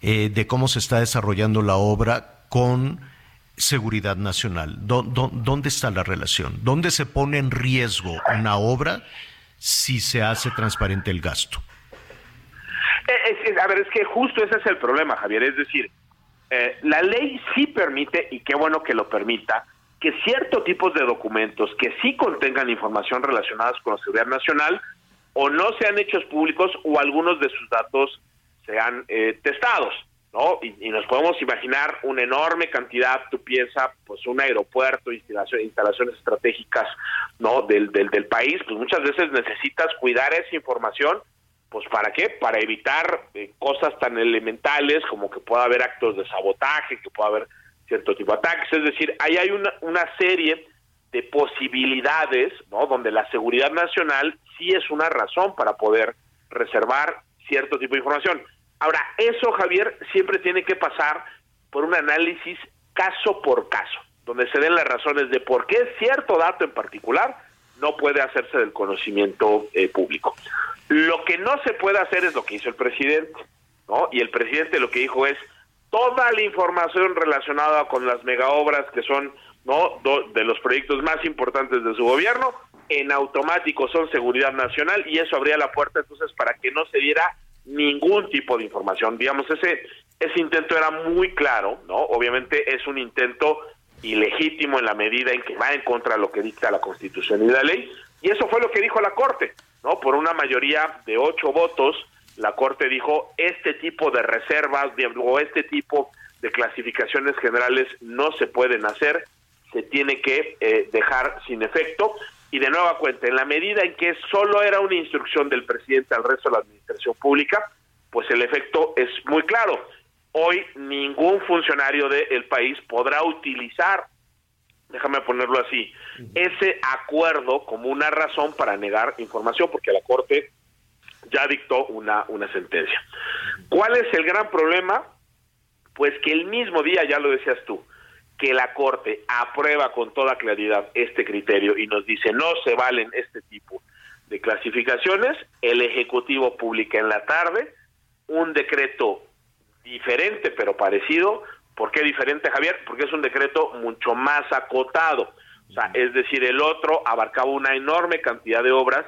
eh, de cómo se está desarrollando la obra con seguridad nacional? ¿Dónde está la relación? ¿Dónde se pone en riesgo una obra si se hace transparente el gasto? Eh, a ver, es que justo ese es el problema, Javier. Es decir, eh, la ley sí permite, y qué bueno que lo permita, que ciertos tipos de documentos que sí contengan información relacionada con la seguridad nacional o no sean hechos públicos o algunos de sus datos sean eh, testados, ¿no? Y, nos podemos imaginar una enorme cantidad, tú piensas, pues un aeropuerto, instalaciones, instalaciones estratégicas, ¿no? Del, del, del país, pues muchas veces necesitas cuidar esa información, pues ¿para qué? Para evitar eh, cosas tan elementales como que pueda haber actos de sabotaje, que pueda haber cierto tipo de ataques. Es decir, ahí hay una, una serie de posibilidades, ¿no? Donde la seguridad nacional sí es una razón para poder reservar cierto tipo de información. Ahora, eso, Javier, siempre tiene que pasar por un análisis caso por caso, donde se den las razones de por qué cierto dato en particular no puede hacerse del conocimiento eh, público. Lo que no se puede hacer es lo que hizo el presidente, ¿no? Y el presidente lo que dijo es, toda la información relacionada con las megaobras que son no de los proyectos más importantes de su gobierno. En automático son seguridad nacional y eso abría la puerta entonces para que no se diera ningún tipo de información. Digamos ese ese intento era muy claro no obviamente es un intento ilegítimo en la medida en que va en contra de lo que dicta la Constitución y la ley. Y eso fue lo que dijo la Corte no por una mayoría de ocho votos la Corte dijo este tipo de reservas o este tipo de clasificaciones generales no se pueden hacer, se tiene que eh, dejar sin efecto. Y de nueva cuenta, en la medida en que solo era una instrucción del presidente al resto de la administración pública, pues el efecto es muy claro. Hoy ningún funcionario del país podrá utilizar, déjame ponerlo así, ese acuerdo como una razón para negar información, porque la Corte ya dictó una, una sentencia. ¿Cuál es el gran problema? Pues que el mismo día, ya lo decías tú, que la Corte aprueba con toda claridad este criterio y nos dice no se valen este tipo de clasificaciones, el Ejecutivo publica en la tarde un decreto diferente pero parecido. ¿Por qué diferente, Javier? Porque es un decreto mucho más acotado. O sea, es decir, el otro abarcaba una enorme cantidad de obras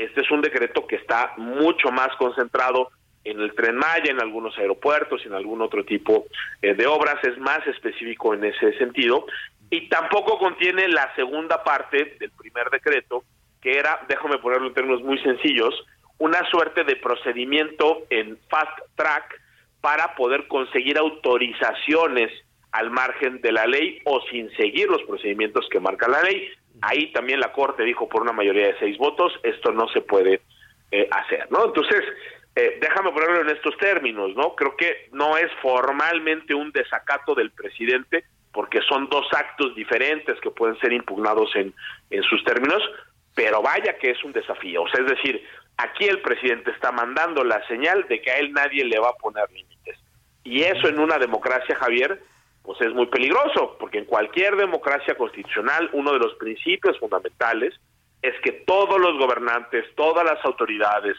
este es un decreto que está mucho más concentrado en el tren Maya, en algunos aeropuertos, en algún otro tipo eh, de obras, es más específico en ese sentido, y tampoco contiene la segunda parte del primer decreto, que era, déjame ponerlo en términos muy sencillos, una suerte de procedimiento en fast track para poder conseguir autorizaciones al margen de la ley o sin seguir los procedimientos que marca la ley. Ahí también la Corte dijo por una mayoría de seis votos, esto no se puede eh, hacer, ¿no? Entonces, eh, déjame ponerlo en estos términos, ¿no? Creo que no es formalmente un desacato del presidente, porque son dos actos diferentes que pueden ser impugnados en, en sus términos, pero vaya que es un desafío. O sea, es decir, aquí el presidente está mandando la señal de que a él nadie le va a poner límites. Y eso en una democracia, Javier, pues es muy peligroso, porque en cualquier democracia constitucional uno de los principios fundamentales es que todos los gobernantes, todas las autoridades,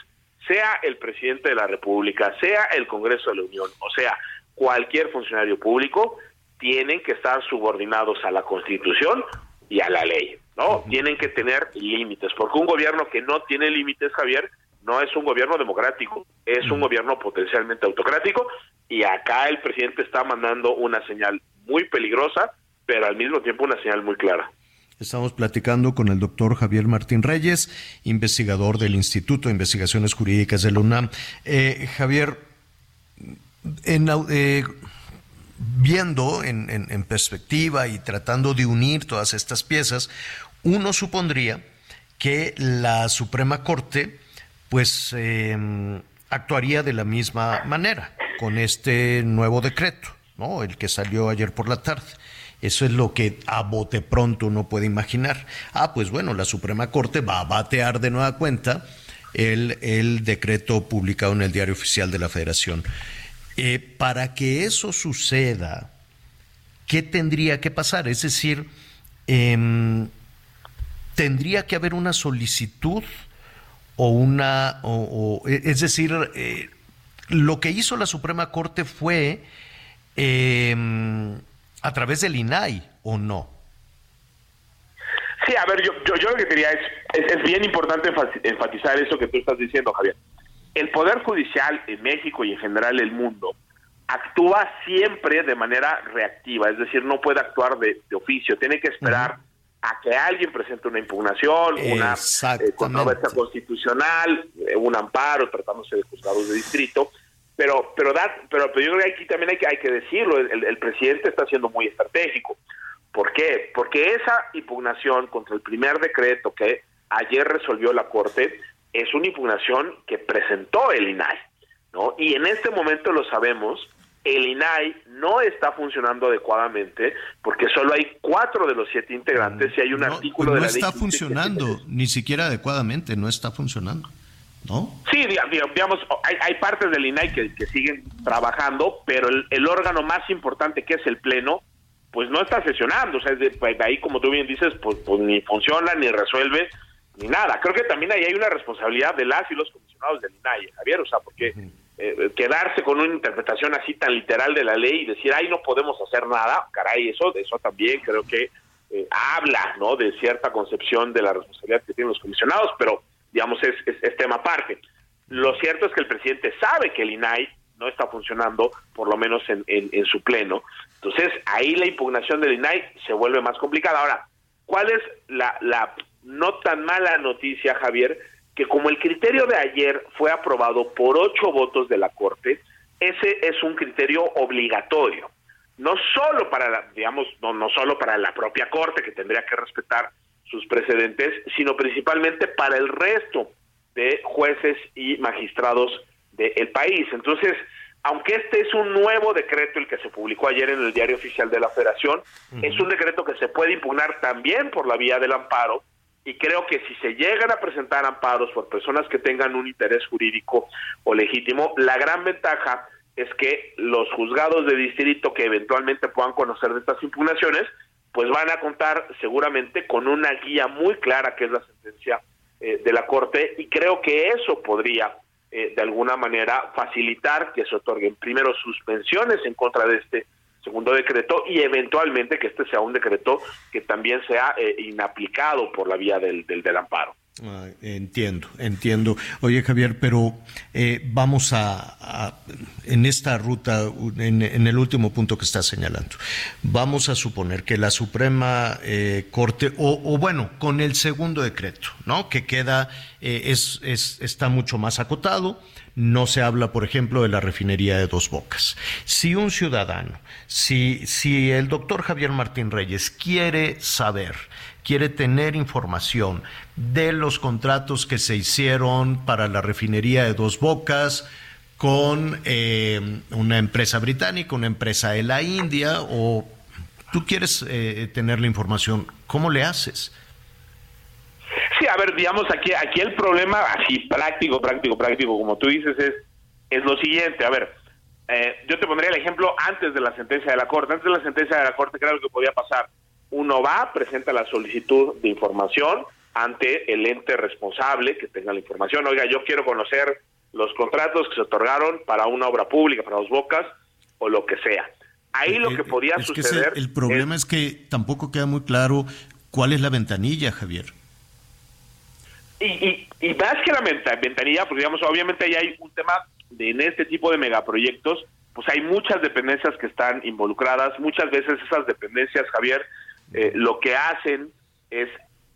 sea el presidente de la República, sea el Congreso de la Unión, o sea, cualquier funcionario público, tienen que estar subordinados a la Constitución y a la ley, ¿no? Tienen que tener límites, porque un gobierno que no tiene límites, Javier, no es un gobierno democrático, es un gobierno potencialmente autocrático y acá el presidente está mandando una señal muy peligrosa, pero al mismo tiempo una señal muy clara. Estamos platicando con el doctor Javier Martín Reyes, investigador del Instituto de Investigaciones Jurídicas de la UNAM. Eh, Javier, en, eh, viendo en, perspectiva y tratando de unir todas estas piezas, uno supondría que la Suprema Corte pues em, actuaría de la misma manera con este nuevo decreto, ¿no? El que salió ayer por la tarde. Eso es lo que a bote pronto uno puede imaginar. Ah, pues bueno, la Suprema Corte va a batear de nueva cuenta el, el decreto publicado en el Diario Oficial de la Federación. Eh, para que eso suceda, ¿qué tendría que pasar? Es decir, em, tendría que haber una solicitud o una, o, e, es decir, eh, lo que hizo la Suprema Corte fue em, a través del INAI o no. Sí, a ver, yo, yo, lo que diría es, es bien importante enfatizar eso que tú estás diciendo, Javier. El Poder Judicial en México y en general el mundo actúa siempre de manera reactiva, es decir, no puede actuar de, oficio, tiene que esperar a que alguien presente una impugnación, una eh, controversia constitucional, eh, un amparo tratándose de juzgados de distrito, pero pero da, pero, yo creo que aquí también hay que, hay que decirlo, el, el presidente está siendo muy estratégico. ¿Por qué? Porque esa impugnación contra el primer decreto que ayer resolvió la Corte es una impugnación que presentó el INAI, ¿no? Y en este momento lo sabemos, el INAI no está funcionando adecuadamente porque solo hay cuatro de los siete integrantes y hay un artículo pues de la ley. No está funcionando, ni siquiera adecuadamente, no está funcionando. ¿No? Sí, digamos, hay, partes del INAI que, siguen trabajando, pero el, órgano más importante que es el Pleno, pues no está sesionando. O sea, de, ahí, como tú bien dices, pues, pues ni funciona ni resuelve ni nada. Creo que también ahí hay una responsabilidad de las y los comisionados del INAI, Javier, o sea, porque eh, quedarse con una interpretación así tan literal de la ley y decir, ay, no podemos hacer nada, caray, eso, eso también creo que eh, habla, ¿no?, de cierta concepción de la responsabilidad que tienen los comisionados, pero, digamos, es, es, tema aparte. Lo cierto es que el presidente sabe que el INAI no está funcionando, por lo menos en, en su pleno. Entonces, ahí la impugnación del INAI se vuelve más complicada. Ahora, ¿cuál es la, la no tan mala noticia, Javier, que como el criterio de ayer fue aprobado por ocho votos de la Corte, ese es un criterio obligatorio, no solo para, la, digamos, no, no solo para la propia Corte, que tendría que respetar sus precedentes, sino principalmente para el resto de jueces y magistrados del país. Entonces, aunque este es un nuevo decreto, el que se publicó ayer en el Diario Oficial de la Federación, es un decreto que se puede impugnar también por la vía del amparo, y creo que si se llegan a presentar amparos por personas que tengan un interés jurídico o legítimo, la gran ventaja es que los juzgados de distrito que eventualmente puedan conocer de estas impugnaciones, pues van a contar seguramente con una guía muy clara que es la sentencia eh, de la Corte y creo que eso podría eh, de alguna manera facilitar que se otorguen primero suspensiones en contra de este segundo decreto y eventualmente que este sea un decreto que también sea eh, inaplicado por la vía del, del, amparo. Ah, entiendo, entiendo. Oye Javier, pero eh, vamos a, en esta ruta, en, el último punto que estás señalando, vamos a suponer que la Suprema eh, Corte, o, o, bueno, con el segundo decreto, ¿no? Que queda eh, es, es, está mucho más acotado. No se habla, por ejemplo, de la refinería de Dos Bocas. Si un ciudadano, si, si el doctor Javier Martín Reyes quiere saber, quiere tener información de los contratos que se hicieron para la refinería de Dos Bocas, con eh, una empresa británica, una empresa de la India, o tú quieres eh, tener la información, ¿cómo le haces? Sí, a ver, digamos, aquí, aquí el problema, así práctico, práctico, práctico, como tú dices, es, es lo siguiente. A ver, eh, yo te pondría el ejemplo antes de la sentencia de la Corte. Antes de la sentencia de la Corte, ¿qué era lo que podía pasar? Uno va, presenta la solicitud de información ante el ente responsable que tenga la información. Oiga, yo quiero conocer los contratos que se otorgaron para una obra pública, para dos bocas o lo que sea. Ahí lo eh, que podía suceder. el problema es, que tampoco queda muy claro cuál es la ventanilla, Javier. Y, y, más que la ventanilla, porque digamos, obviamente ahí hay un tema de en este tipo de megaproyectos, pues hay muchas dependencias que están involucradas. Muchas veces esas dependencias, Javier, eh, lo que hacen es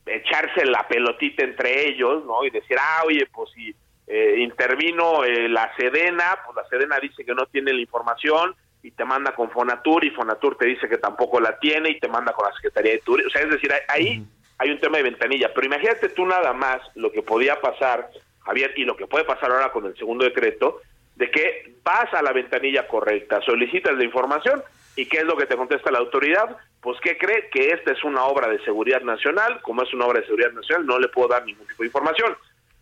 echarse la pelotita entre ellos, ¿no? Y decir, ah, oye, pues si eh, intervino eh, la Sedena, pues la Sedena dice que no tiene la información y te manda con Fonatur y Fonatur te dice que tampoco la tiene y te manda con la Secretaría de Turismo. O sea, es decir, ahí hay un tema de ventanilla. Pero imagínate tú nada más lo que podía pasar, Javier, y lo que puede pasar ahora con el segundo decreto, de que vas a la ventanilla correcta, solicitas la información y ¿qué es lo que te contesta la autoridad? Pues ¿qué cree? Que esta es una obra de seguridad nacional, como es una obra de seguridad nacional, no le puedo dar ningún tipo de información.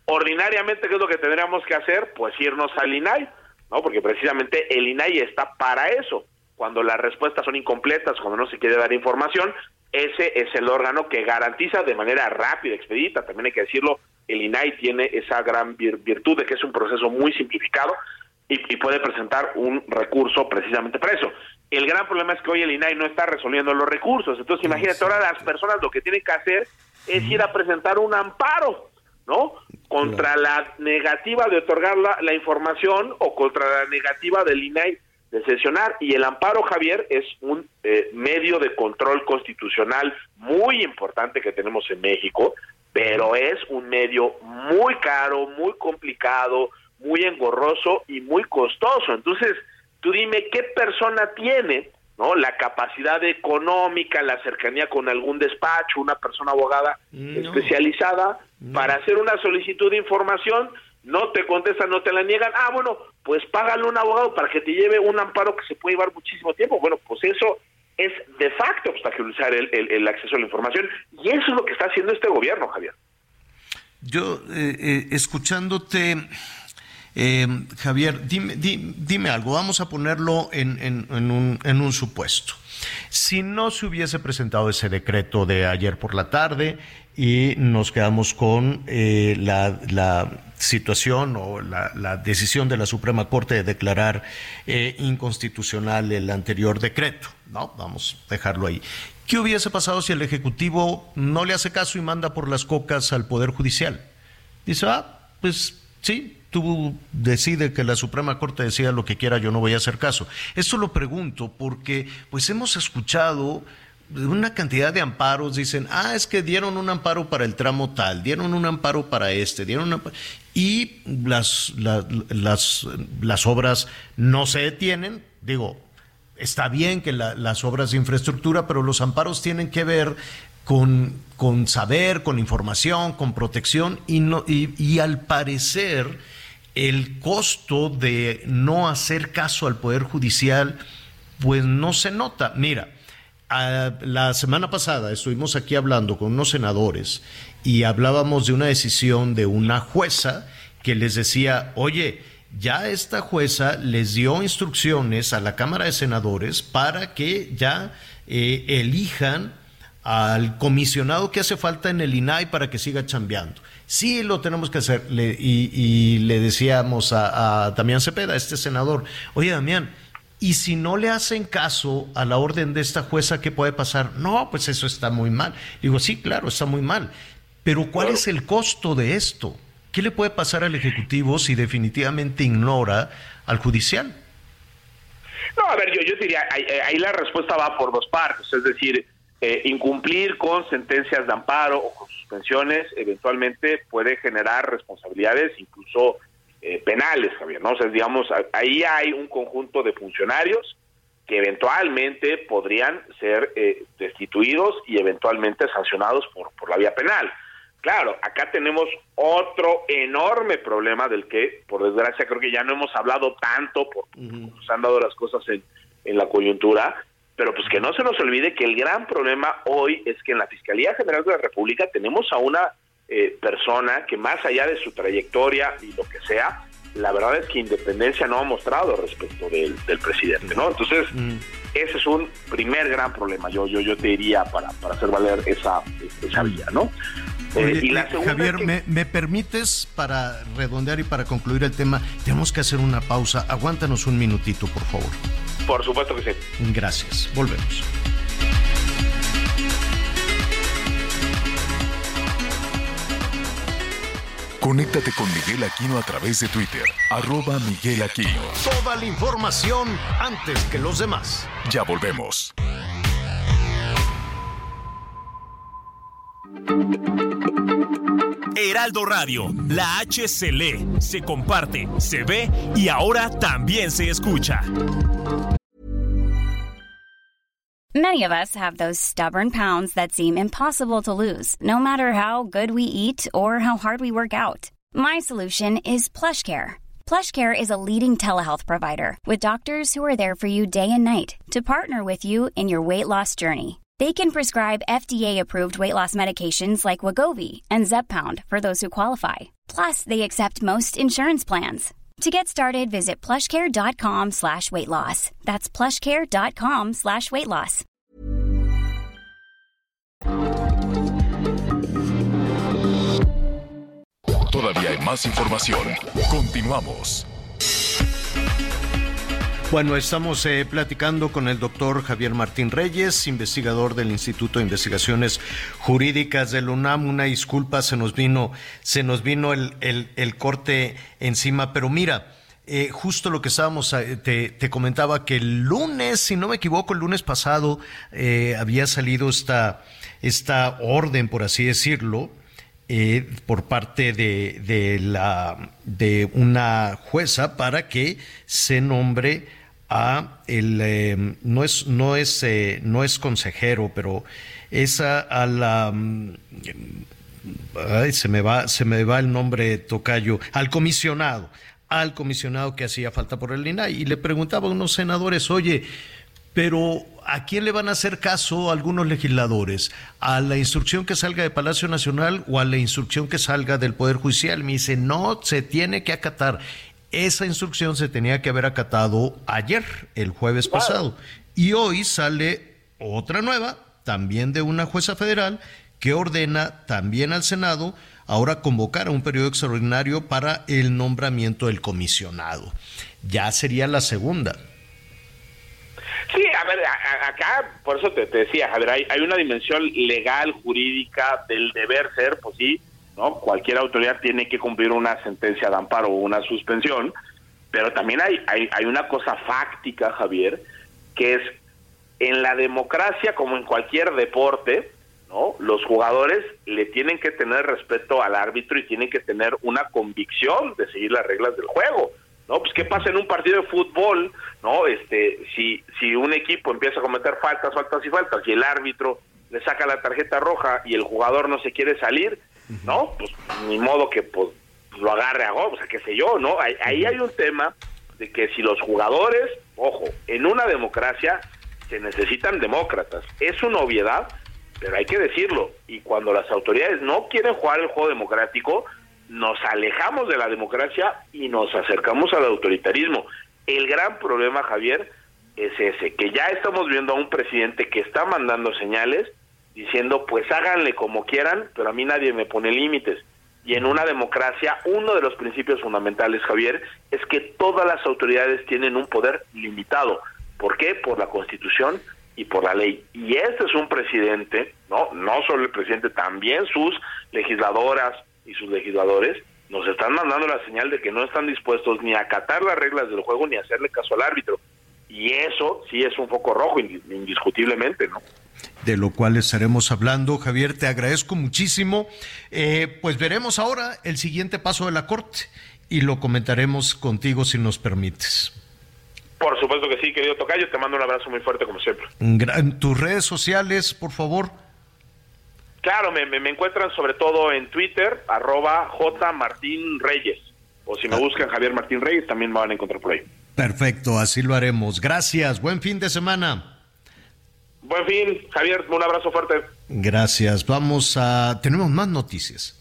Ordinariamente, ¿qué es lo que tendríamos que hacer? Pues irnos al INAI, ¿no? Porque precisamente el INAI está para eso. Cuando las respuestas son incompletas, cuando no se quiere dar información, ese es el órgano que garantiza de manera rápida, expedita, también hay que decirlo, el INAI tiene esa gran virtud de que es un proceso muy simplificado y, puede presentar un recurso precisamente para eso. El gran problema es que hoy el INAI no está resolviendo los recursos, entonces imagínate, ahora las personas lo que tienen que hacer es ir a presentar un amparo, ¿no? contra la negativa de otorgar la, información o contra la negativa del INAI de sesionar. Y el amparo, Javier, es un eh, medio de control constitucional muy importante que tenemos en México, pero es un medio muy caro, muy complicado, muy engorroso y muy costoso. Entonces, tú dime qué persona tiene ¿no? La capacidad económica, la cercanía con algún despacho, una persona abogada especializada para hacer una solicitud de información, no te contestan, no te la niegan, ah, bueno, pues págale un abogado para que te lleve un amparo que se puede llevar muchísimo tiempo. Bueno, pues eso es de facto obstaculizar el, el, acceso a la información y eso es lo que está haciendo este gobierno, Javier. Yo, eh, eh, escuchándote, eh, Javier, dime, algo, vamos a ponerlo en, un, en un supuesto. Si no se hubiese presentado ese decreto de ayer por la tarde y nos quedamos con eh, la, situación o la, decisión de la Suprema Corte de declarar eh, inconstitucional el anterior decreto, ¿no? Vamos a dejarlo ahí. ¿Qué hubiese pasado si el Ejecutivo no le hace caso y manda por las cocas al Poder Judicial? Dice, ah, pues sí, tú decides que la Suprema Corte decida lo que quiera, yo no voy a hacer caso. Esto lo pregunto porque pues hemos escuchado una cantidad de amparos, dicen, ah, es que dieron un amparo para el tramo tal, dieron un amparo para este, dieron un amparo, y las, las, obras no se detienen, digo, está bien que las obras de infraestructura, pero los amparos tienen que ver con, con saber, con información, con protección, y, no, y al parecer el costo de no hacer caso al Poder Judicial, pues no se nota. Mira, la semana pasada estuvimos aquí hablando con unos senadores y hablábamos de una decisión de una jueza que les decía, oye, ya esta jueza les dio instrucciones a la Cámara de Senadores para que ya eh, elijan al comisionado que hace falta en el INAI para que siga chambeando. Sí, lo tenemos que hacer. y, le decíamos a, a Damián Cepeda, este senador, oye Damián, ¿y si no le hacen caso a la orden de esta jueza, qué puede pasar? No, pues eso está muy mal. Digo, sí, claro, está muy mal. Pero ¿cuál es el costo de esto? ¿Qué le puede pasar al Ejecutivo si definitivamente ignora al judicial? No, a ver, yo, yo diría, ahí la respuesta va por dos partes, es decir, eh, incumplir con sentencias de amparo o suspensiones eventualmente puede generar responsabilidades incluso eh, penales, Javier, ¿no? O sea, digamos, ahí hay un conjunto de funcionarios que eventualmente podrían ser eh, destituidos y eventualmente sancionados por, por la vía penal. Claro, acá tenemos otro enorme problema del que, por desgracia, creo que ya no hemos hablado tanto porque nos han dado las cosas en, en la coyuntura, pero pues que no se nos olvide que el gran problema hoy es que en la Fiscalía General de la República tenemos a una eh, persona que más allá de su trayectoria y lo que sea, la verdad es que independencia no ha mostrado respecto del, del presidente, ¿no? Entonces, ese es un primer gran problema, yo yo yo te diría para, para hacer valer esa, esa vía, ¿no? Eh, y la segunda Javier, ¿me, ¿me, permites para redondear y para concluir el tema? Tenemos que hacer una pausa. Aguántanos un minutito, por favor. Por supuesto que sí. Gracias. Volvemos. Conéctate con Miguel Aquino a través de Twitter, arroba Miguel Aquino. Toda la información antes que los demás. Ya volvemos. Heraldo Radio, la H se lee, se comparte, se ve y ahora también se escucha. Many of us have those stubborn pounds that seem impossible to lose, no matter how good we eat or how hard we work out. My solution is PlushCare. PlushCare is a leading telehealth provider with doctors who are there for you day and night to partner with you in your weight loss journey. They can prescribe FDA-approved weight loss medications like Wagovi and Zepbound for those who qualify. Plus, they accept most insurance plans. To get started, visit plushcare.com slash weight loss. That's plushcare.com slash weight loss. Todavía hay más información. Continuamos. Bueno, estamos eh, platicando con el doctor Javier Martín Reyes, investigador del Instituto de Investigaciones Jurídicas del UNAM. Una disculpa, se nos vino, se nos vino el, el, corte encima, pero mira, eh, justo lo que estábamos, eh, te, te, comentaba que el lunes, si no me equivoco, el lunes pasado eh, había salido esta, esta orden, por así decirlo, eh, por parte de, de, la, de una jueza para que se nombre a el eh, no es no es eh, no es consejero pero es a, la ay, se me va se me va el nombre tocayo al comisionado al comisionado que hacía falta por el INAI y le preguntaba a unos senadores oye pero ¿a quién le van a hacer caso algunos legisladores? ¿A la instrucción que salga de Palacio Nacional o a la instrucción que salga del Poder Judicial? Me dice, no, se tiene que acatar. Esa instrucción se tenía que haber acatado ayer, el jueves pasado. Y hoy sale otra nueva, también de una jueza federal, que ordena también al Senado ahora convocar a un periodo extraordinario para el nombramiento del comisionado. Ya sería la segunda. Sí, a ver, a, a, acá, por eso te, te decía, Javier, hay, hay, una dimensión legal, jurídica del deber ser, pues sí, ¿no? Cualquier autoridad tiene que cumplir una sentencia de amparo o una suspensión, pero también hay, hay, hay una cosa fáctica, Javier, que es en la democracia, como en cualquier deporte, ¿no? Los jugadores le tienen que tener respeto al árbitro y tienen que tener una convicción de seguir las reglas del juego. ¿no? Pues qué pasa en un partido de fútbol, ¿no? Este, si si un equipo empieza a cometer faltas, faltas y faltas y el árbitro le saca la tarjeta roja y el jugador no se quiere salir, ¿no? Pues ni modo que pues lo agarre a gol, o sea, qué sé yo, ¿no? Ahí, ahí hay un tema de que si los jugadores, ojo, en una democracia se necesitan demócratas. Es una obviedad, pero hay que decirlo. Y cuando las autoridades no quieren jugar el juego democrático, nos alejamos de la democracia y nos acercamos al autoritarismo. El gran problema, Javier, es ese, que ya estamos viendo a un presidente que está mandando señales diciendo, pues háganle como quieran, pero a mí nadie me pone límites. Y en una democracia, uno de los principios fundamentales, Javier, es que todas las autoridades tienen un poder limitado. ¿Por qué? Por la Constitución y por la ley. Y este es un presidente, no, no solo el presidente, también sus legisladoras, y sus legisladores nos están mandando la señal de que no están dispuestos ni a acatar las reglas del juego ni a hacerle caso al árbitro. Y eso sí es un foco rojo, indiscutiblemente, ¿no? De lo cual estaremos hablando. Javier, te agradezco muchísimo. Eh, pues veremos ahora el siguiente paso de la Corte y lo comentaremos contigo si nos permites. Por supuesto que sí, querido Tocayo, te mando un abrazo muy fuerte como siempre. En tus redes sociales, por favor. Claro, me, encuentran sobre todo en Twitter, arroba J Martín Reyes. O si me ah. buscan Javier Martín Reyes, también me van a encontrar por ahí. Perfecto, así lo haremos. Gracias, buen fin de semana. Buen fin, Javier, un abrazo fuerte. Gracias, vamos a... Tenemos más noticias.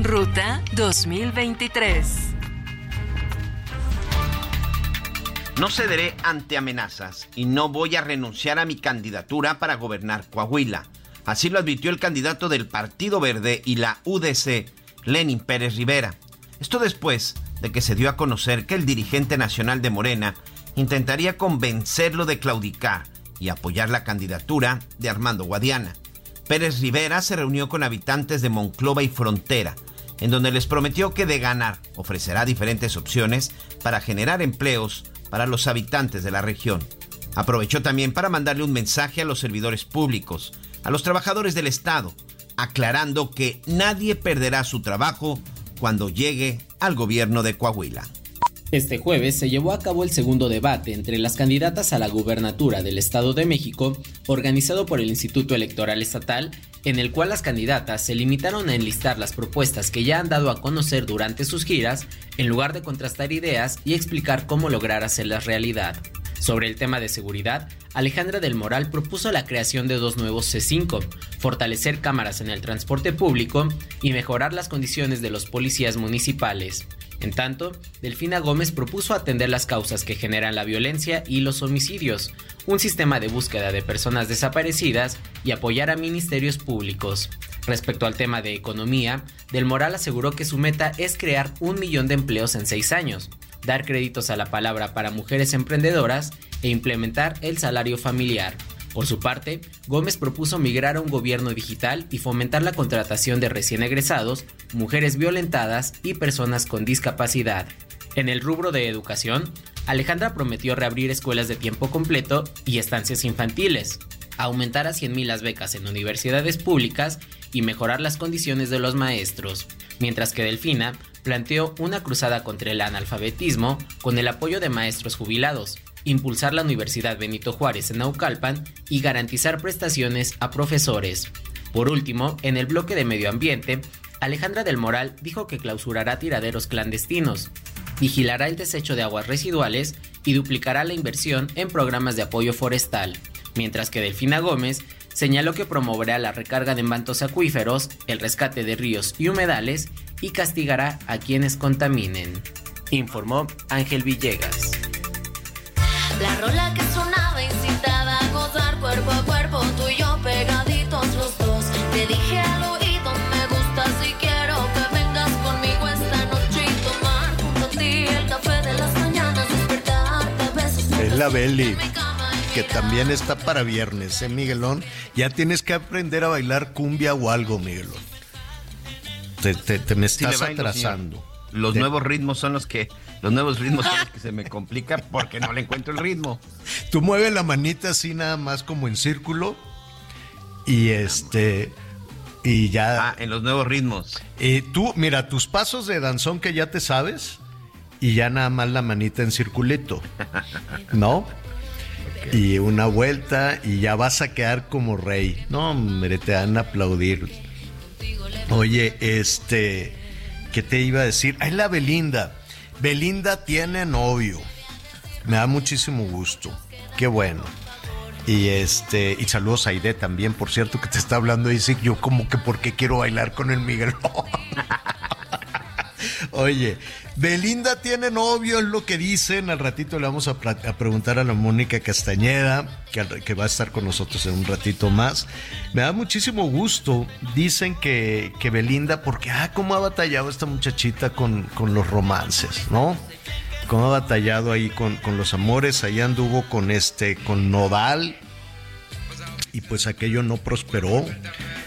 Ruta 2023. No cederé ante amenazas y no voy a renunciar a mi candidatura para gobernar Coahuila. Así lo advirtió el candidato del Partido Verde y la UDC, Lenin Pérez Rivera. Esto después de que se dio a conocer que el dirigente nacional de Morena intentaría convencerlo de claudicar y apoyar la candidatura de Armando Guadiana. Pérez Rivera se reunió con habitantes de Monclova y Frontera, en donde les prometió que de ganar ofrecerá diferentes opciones para generar empleos para los habitantes de la región. Aprovechó también para mandarle un mensaje a los servidores públicos, a los trabajadores del Estado, aclarando que nadie perderá su trabajo cuando llegue al gobierno de Coahuila. Este jueves se llevó a cabo el segundo debate entre las candidatas a la gubernatura del Estado de México, organizado por el Instituto Electoral Estatal, en el cual las candidatas se limitaron a enlistar las propuestas que ya han dado a conocer durante sus giras en lugar de contrastar ideas y explicar cómo lograr hacerlas realidad. Sobre el tema de seguridad, Alejandra del Moral propuso la creación de dos nuevos C5, fortalecer cámaras en el transporte público y mejorar las condiciones de los policías municipales. En tanto, Delfina Gómez propuso atender las causas que generan la violencia y los homicidios, un sistema de búsqueda de personas desaparecidas y apoyar a ministerios públicos. Respecto al tema de economía, Del Moral aseguró que su meta es crear un millón de empleos en seis años, dar créditos a la palabra para mujeres emprendedoras e implementar el salario familiar. Por su parte, Gómez propuso migrar a un gobierno digital y fomentar la contratación de recién egresados, mujeres violentadas y personas con discapacidad. En el rubro de educación, Alejandra prometió reabrir escuelas de tiempo completo y estancias infantiles, aumentar a 100.000 las becas en universidades públicas y mejorar las condiciones de los maestros, mientras que Delfina planteó una cruzada contra el analfabetismo con el apoyo de maestros jubilados, impulsar la Universidad Benito Juárez en Naucalpan y garantizar prestaciones a profesores. Por último, en el bloque de medio ambiente, Alejandra del Moral dijo que clausurará tiraderos clandestinos, vigilará el desecho de aguas residuales y duplicará la inversión en programas de apoyo forestal, mientras que Delfina Gómez señaló que promoverá la recarga de mantos acuíferos, el rescate de ríos y humedales y castigará a quienes contaminen, informó Ángel Villegas. La rola que sonaba incitaba a gozar cuerpo a cuerpo, tú y yo pegaditos los dos. Te dije al oído, me gusta si quiero que vengas conmigo esta noche y tomar junto a ti el café de las mañanas, despertarte besos. Es la Belly que también está para viernes, ¿eh, Miguelón? Ya tienes que aprender a bailar cumbia o algo, Miguelón. Te, te, me estás atrasando. Los nuevos ritmos son los que los nuevos ritmos son los que se me complica porque no le encuentro el ritmo. Tú mueves la manita así nada más como en círculo y este y ya ah, en los nuevos ritmos. Y tú mira tus pasos de danzón que ya te sabes y ya nada más la manita en circulito. ¿No? Y una vuelta y ya vas a quedar como rey. No, hombre, te van a aplaudir. Oye, este ¿Qué te iba a decir? Ay, la Belinda. Belinda tiene novio. Me da muchísimo gusto. Qué bueno. Y este, y saludos a Aide también, por cierto, que te está hablando y dice yo como que por qué quiero bailar con el Miguel. Oye, Belinda tiene novio, es lo que dicen. Al ratito le vamos a, preguntar a la Mónica Castañeda, que, que, va a estar con nosotros en un ratito más. Me da muchísimo gusto. Dicen que, Belinda, porque, ah, cómo ha batallado esta muchachita con, los romances, ¿no? Cómo ha batallado ahí con, con los amores. Ahí anduvo con este, con Nodal. Y pues aquello no prosperó.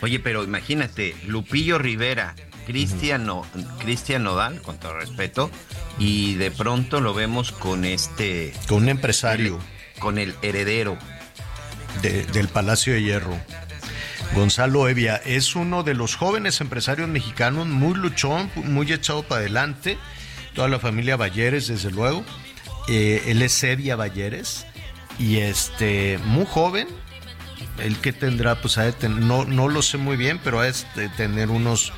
Oye, pero imagínate, Lupillo Rivera Cristian no, Cristian Nodal, con todo respeto, y de pronto lo vemos con este... Con un empresario. Con el heredero. del Palacio de Hierro. Gonzalo Evia es uno de los jóvenes empresarios mexicanos, muy luchón, muy echado para adelante. Toda la familia Valleres, desde luego. Eh, él es Evia Valleres y este, muy joven. El que tendrá, pues, no, no lo sé muy bien, pero ha de tener unos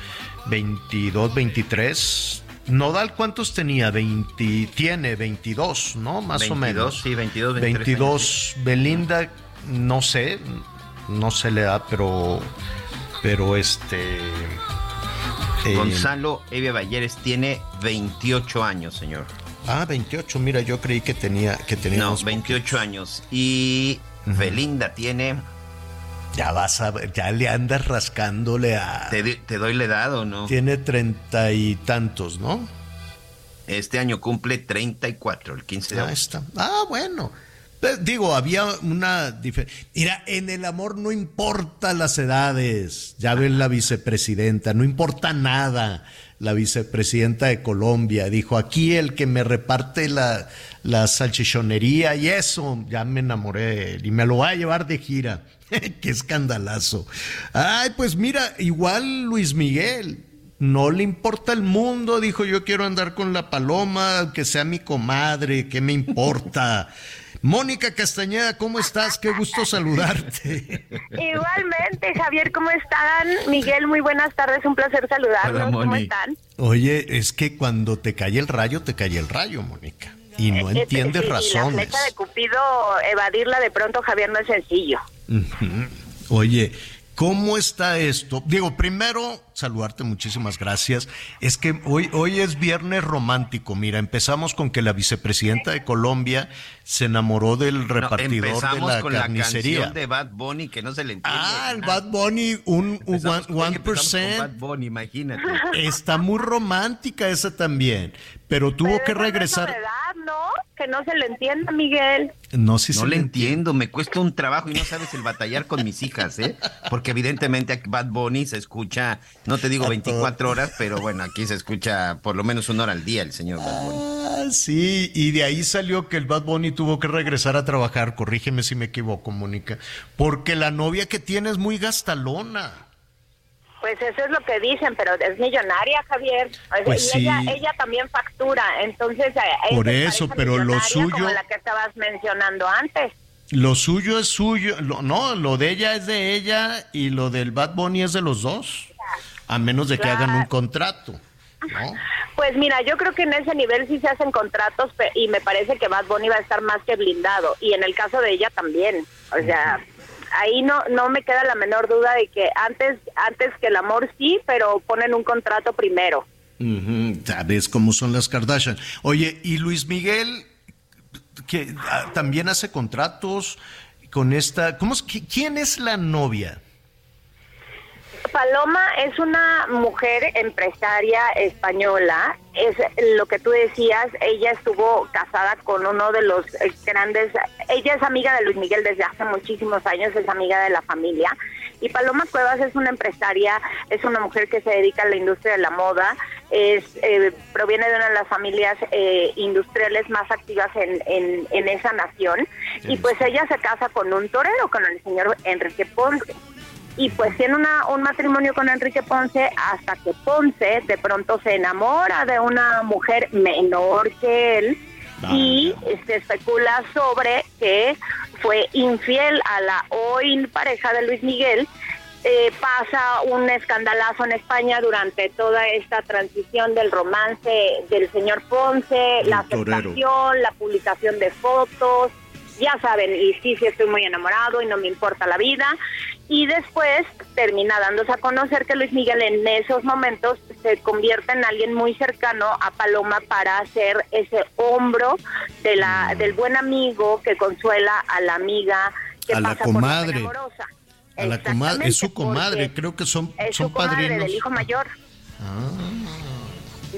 22, 23. Nodal, ¿cuántos tenía? 20, tiene 22, ¿no? Más o menos. Sí, 22, 23 22. Belinda, no sé, no se le da, pero, pero este... Eh, Gonzalo Evia Valleres tiene 28 años, señor. Ah, 28, mira, yo creí que tenía... Que tenía no, 28 años. Y Belinda tiene... Ya vas a ver, ya le andas rascándole a... ¿Te, te doy la edad o no? Tiene treinta y tantos, ¿no? Este año cumple 34, el 15 de agosto. está. Ah, bueno. Digo, había una diferencia. Mira, en el amor no importa las edades. Ya ven la vicepresidenta, no importa nada. La vicepresidenta de Colombia dijo: aquí el que me reparte la, la salchichonería y eso, ya me enamoré y me lo va a llevar de gira. Qué escandalazo. Ay, pues mira, igual Luis Miguel. No le importa el mundo, dijo yo quiero andar con la paloma, que sea mi comadre, ¿qué me importa? Mónica Castañeda, ¿cómo estás? Qué gusto saludarte. Igualmente, Javier, ¿cómo están? Miguel, muy buenas tardes, un placer saludarlos. ¿Cómo están? Oye, es que cuando te cae el rayo, te cae el rayo, Mónica. Y no entiendes sí, razones. La flecha de Cupido, evadirla de pronto, Javier, no es sencillo. Oye, ¿Cómo está esto? Digo, primero, saludarte, muchísimas gracias. Es que hoy, hoy es viernes romántico. Mira, empezamos con que la vicepresidenta de Colombia se enamoró del repartidor de la con carnicería. La canción de Bad Bunny que no se le entiende. Ah, el Bad Bunny, un, un one, percent. Bad Bunny, imagínate. Está muy romántica esa también, pero tuvo que regresar. ¿no? Que no se le entienda, Miguel. No, si no le entiendo, me cuesta un trabajo y no sabes el batallar con mis hijas, ¿eh? Porque evidentemente Bad Bunny se escucha, no te digo 24 horas, pero bueno, aquí se escucha por lo menos una hora al día el señor Bad Bunny. Ah, sí, y de ahí salió que el Bad Bunny tuvo que regresar a trabajar, corrígeme si me equivoco, Mónica, porque la novia que tiene es muy gastalona. Pues eso es lo que dicen, pero es millonaria, Javier. Pues y ella, ella también factura, entonces... Eh, Por eso, pero lo suyo... Como la que estabas mencionando antes. Lo suyo es suyo, no, lo de ella es de ella y lo del Bad Bunny es de los dos, a menos de que hagan un contrato. ¿no? Pues mira, yo creo que en ese nivel sí se hacen contratos y me parece que Bad Bunny va a estar más que blindado y en el caso de ella también. O sea, ahí no no me queda la menor duda de que antes antes que el amor sí, pero ponen un contrato primero. Sabes cómo son las Kardashian. Oye, y Luis Miguel que ah, también hace contratos con esta, ¿cómo es, quién es la novia? Paloma es una mujer empresaria española, es lo que tú decías, ella estuvo casada con uno de los grandes, ella es amiga de Luis Miguel desde hace muchísimos años, es amiga de la familia. Y Paloma Cuevas es una empresaria, es una mujer que se dedica a la industria de la moda, es eh, proviene de una de las familias eh, industriales más activas en, en, en esa nación. Y pues ella se casa con un torero, con el señor Enrique Ponce y pues tiene una, un matrimonio con Enrique Ponce hasta que Ponce de pronto se enamora de una mujer menor que él y se especula sobre que fue infiel a la hoy pareja de Luis Miguel. Eh, pasa un escandalazo en España durante toda esta transición del romance del señor Ponce, la aceptación, la publicación de fotos, ya saben, y sí, sí estoy muy enamorado y no me importa la vida. Y después termina dándose a conocer que Luis Miguel en esos momentos se convierte en alguien muy cercano a Paloma para hacer ese hombro de la, del buen amigo que consuela a la amiga que a pasa la comadre. a la comadre, es su comadre, creo que son, es son su comadre padrinos. del hijo mayor. Ah.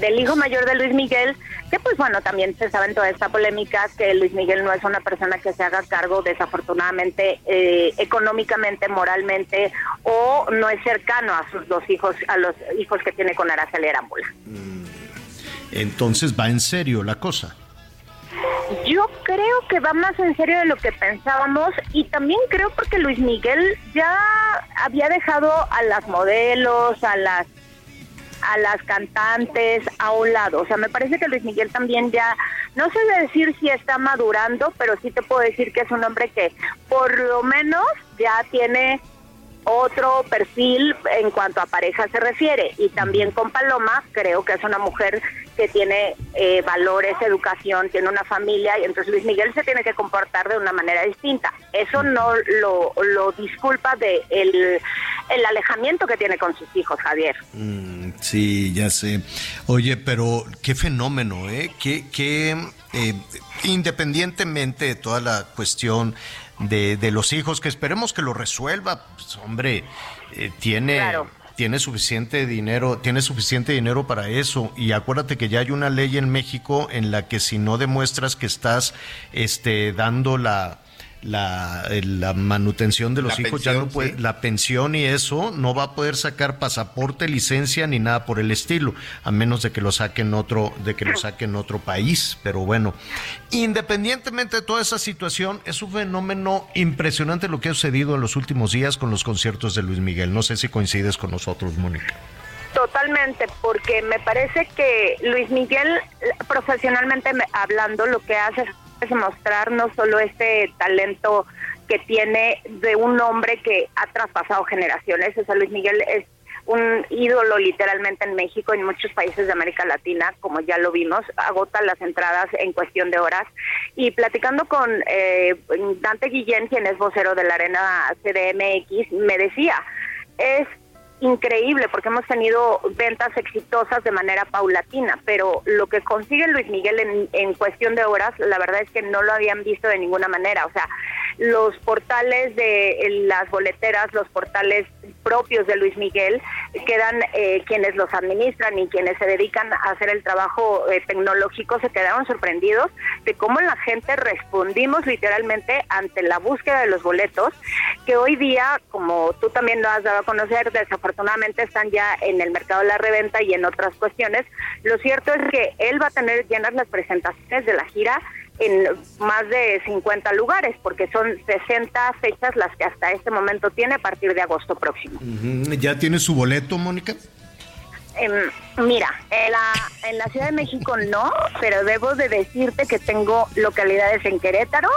del hijo mayor de Luis Miguel, que pues bueno, también se sabe en toda esta polémica que Luis Miguel no es una persona que se haga cargo desafortunadamente eh, económicamente, moralmente o no es cercano a sus dos hijos, a los hijos que tiene con Araceli Arámbula. Entonces va en serio la cosa. Yo creo que va más en serio de lo que pensábamos y también creo porque Luis Miguel ya había dejado a las modelos, a las a las cantantes a un lado. O sea, me parece que Luis Miguel también ya, no sé decir si está madurando, pero sí te puedo decir que es un hombre que por lo menos ya tiene otro perfil en cuanto a pareja se refiere. Y también con Paloma, creo que es una mujer que tiene eh, valores, educación, tiene una familia, y entonces Luis Miguel se tiene que comportar de una manera distinta. Eso no lo, lo disculpa de el, el alejamiento que tiene con sus hijos, Javier. Mm, sí, ya sé. Oye, pero qué fenómeno, ¿eh? Qué, qué eh, independientemente de toda la cuestión de, de los hijos, que esperemos que lo resuelva, pues, hombre, eh, tiene... Tiene suficiente dinero, tiene suficiente dinero para eso. Y acuérdate que ya hay una ley en México en la que si no demuestras que estás este dando la la, la manutención de los La hijos ya no puede, sí. la pensión y eso no va a poder sacar pasaporte, licencia ni nada por el estilo, a menos de que lo saquen otro, de que lo saquen otro país. Pero bueno, independientemente de toda esa situación, es un fenómeno impresionante lo que ha sucedido en los últimos días con los conciertos de Luis Miguel. No sé si coincides con nosotros, Mónica. Totalmente, porque me parece que Luis Miguel, profesionalmente me- hablando, lo que hace es mostrar no solo este talento que tiene de un hombre que ha traspasado generaciones, o sea, Luis Miguel es un ídolo literalmente en México en muchos países de América Latina, como ya lo vimos, agota las entradas en cuestión de horas. Y platicando con eh, Dante Guillén, quien es vocero de la Arena CDMX, me decía, es increíble porque hemos tenido ventas exitosas de manera paulatina, pero lo que consigue Luis Miguel en, en cuestión de horas, la verdad es que no lo habían visto de ninguna manera. O sea, los portales de las boleteras, los portales propios de Luis Miguel, quedan eh, quienes los administran y quienes se dedican a hacer el trabajo eh, tecnológico, se quedaron sorprendidos de cómo la gente respondimos literalmente ante la búsqueda de los boletos, que hoy día, como tú también lo has dado a conocer, desafortunadamente están ya en el mercado de la reventa y en otras cuestiones. Lo cierto es que él va a tener llenas las presentaciones de la gira en más de 50 lugares, porque son 60 fechas las que hasta este momento tiene a partir de agosto próximo. ¿Ya tiene su boleto, Mónica? Em, mira, en la, en la Ciudad de México no, pero debo de decirte que tengo localidades en Querétaro,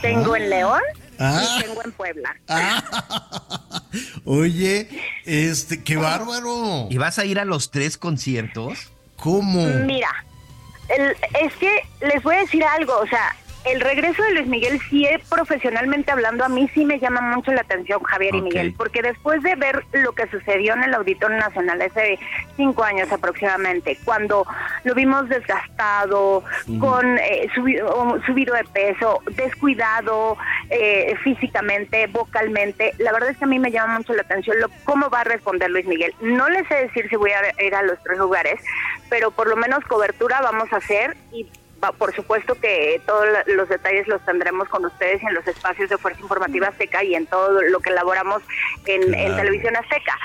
tengo en León Ah. y tengo en Puebla. Oye, este, qué bárbaro. ¿Y vas a ir a los tres conciertos? ¿Cómo? Mira, el- es que les voy a decir algo, o sea, el regreso de Luis Miguel sí profesionalmente hablando a mí sí me llama mucho la atención Javier y. Miguel, porque después de ver lo que sucedió en el Auditorio Nacional hace cinco años aproximadamente, cuando lo vimos desgastado, con eh, subi- subido de peso, descuidado eh, físicamente, vocalmente, la verdad es que a mí me llama mucho la atención lo, cómo va a responder Luis Miguel. No les sé decir si voy a ir a los tres lugares, pero por lo menos cobertura vamos a hacer y por supuesto que todos los detalles los tendremos con ustedes en los espacios de Fuerza Informativa Azteca y en todo lo que elaboramos en, en. Televisión Azteca.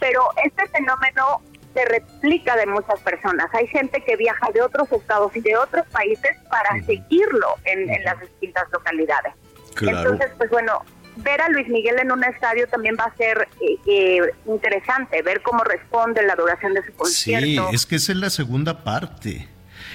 Pero este fenómeno se replica de muchas personas. Hay gente que viaja de otros estados y de otros países para seguirlo en, en las distintas localidades. Claro. Entonces, pues bueno, ver a Luis Miguel en un estadio también va a ser eh, eh, interesante, ver cómo responde la duración de su Sí, concierto. es que esa es la segunda parte.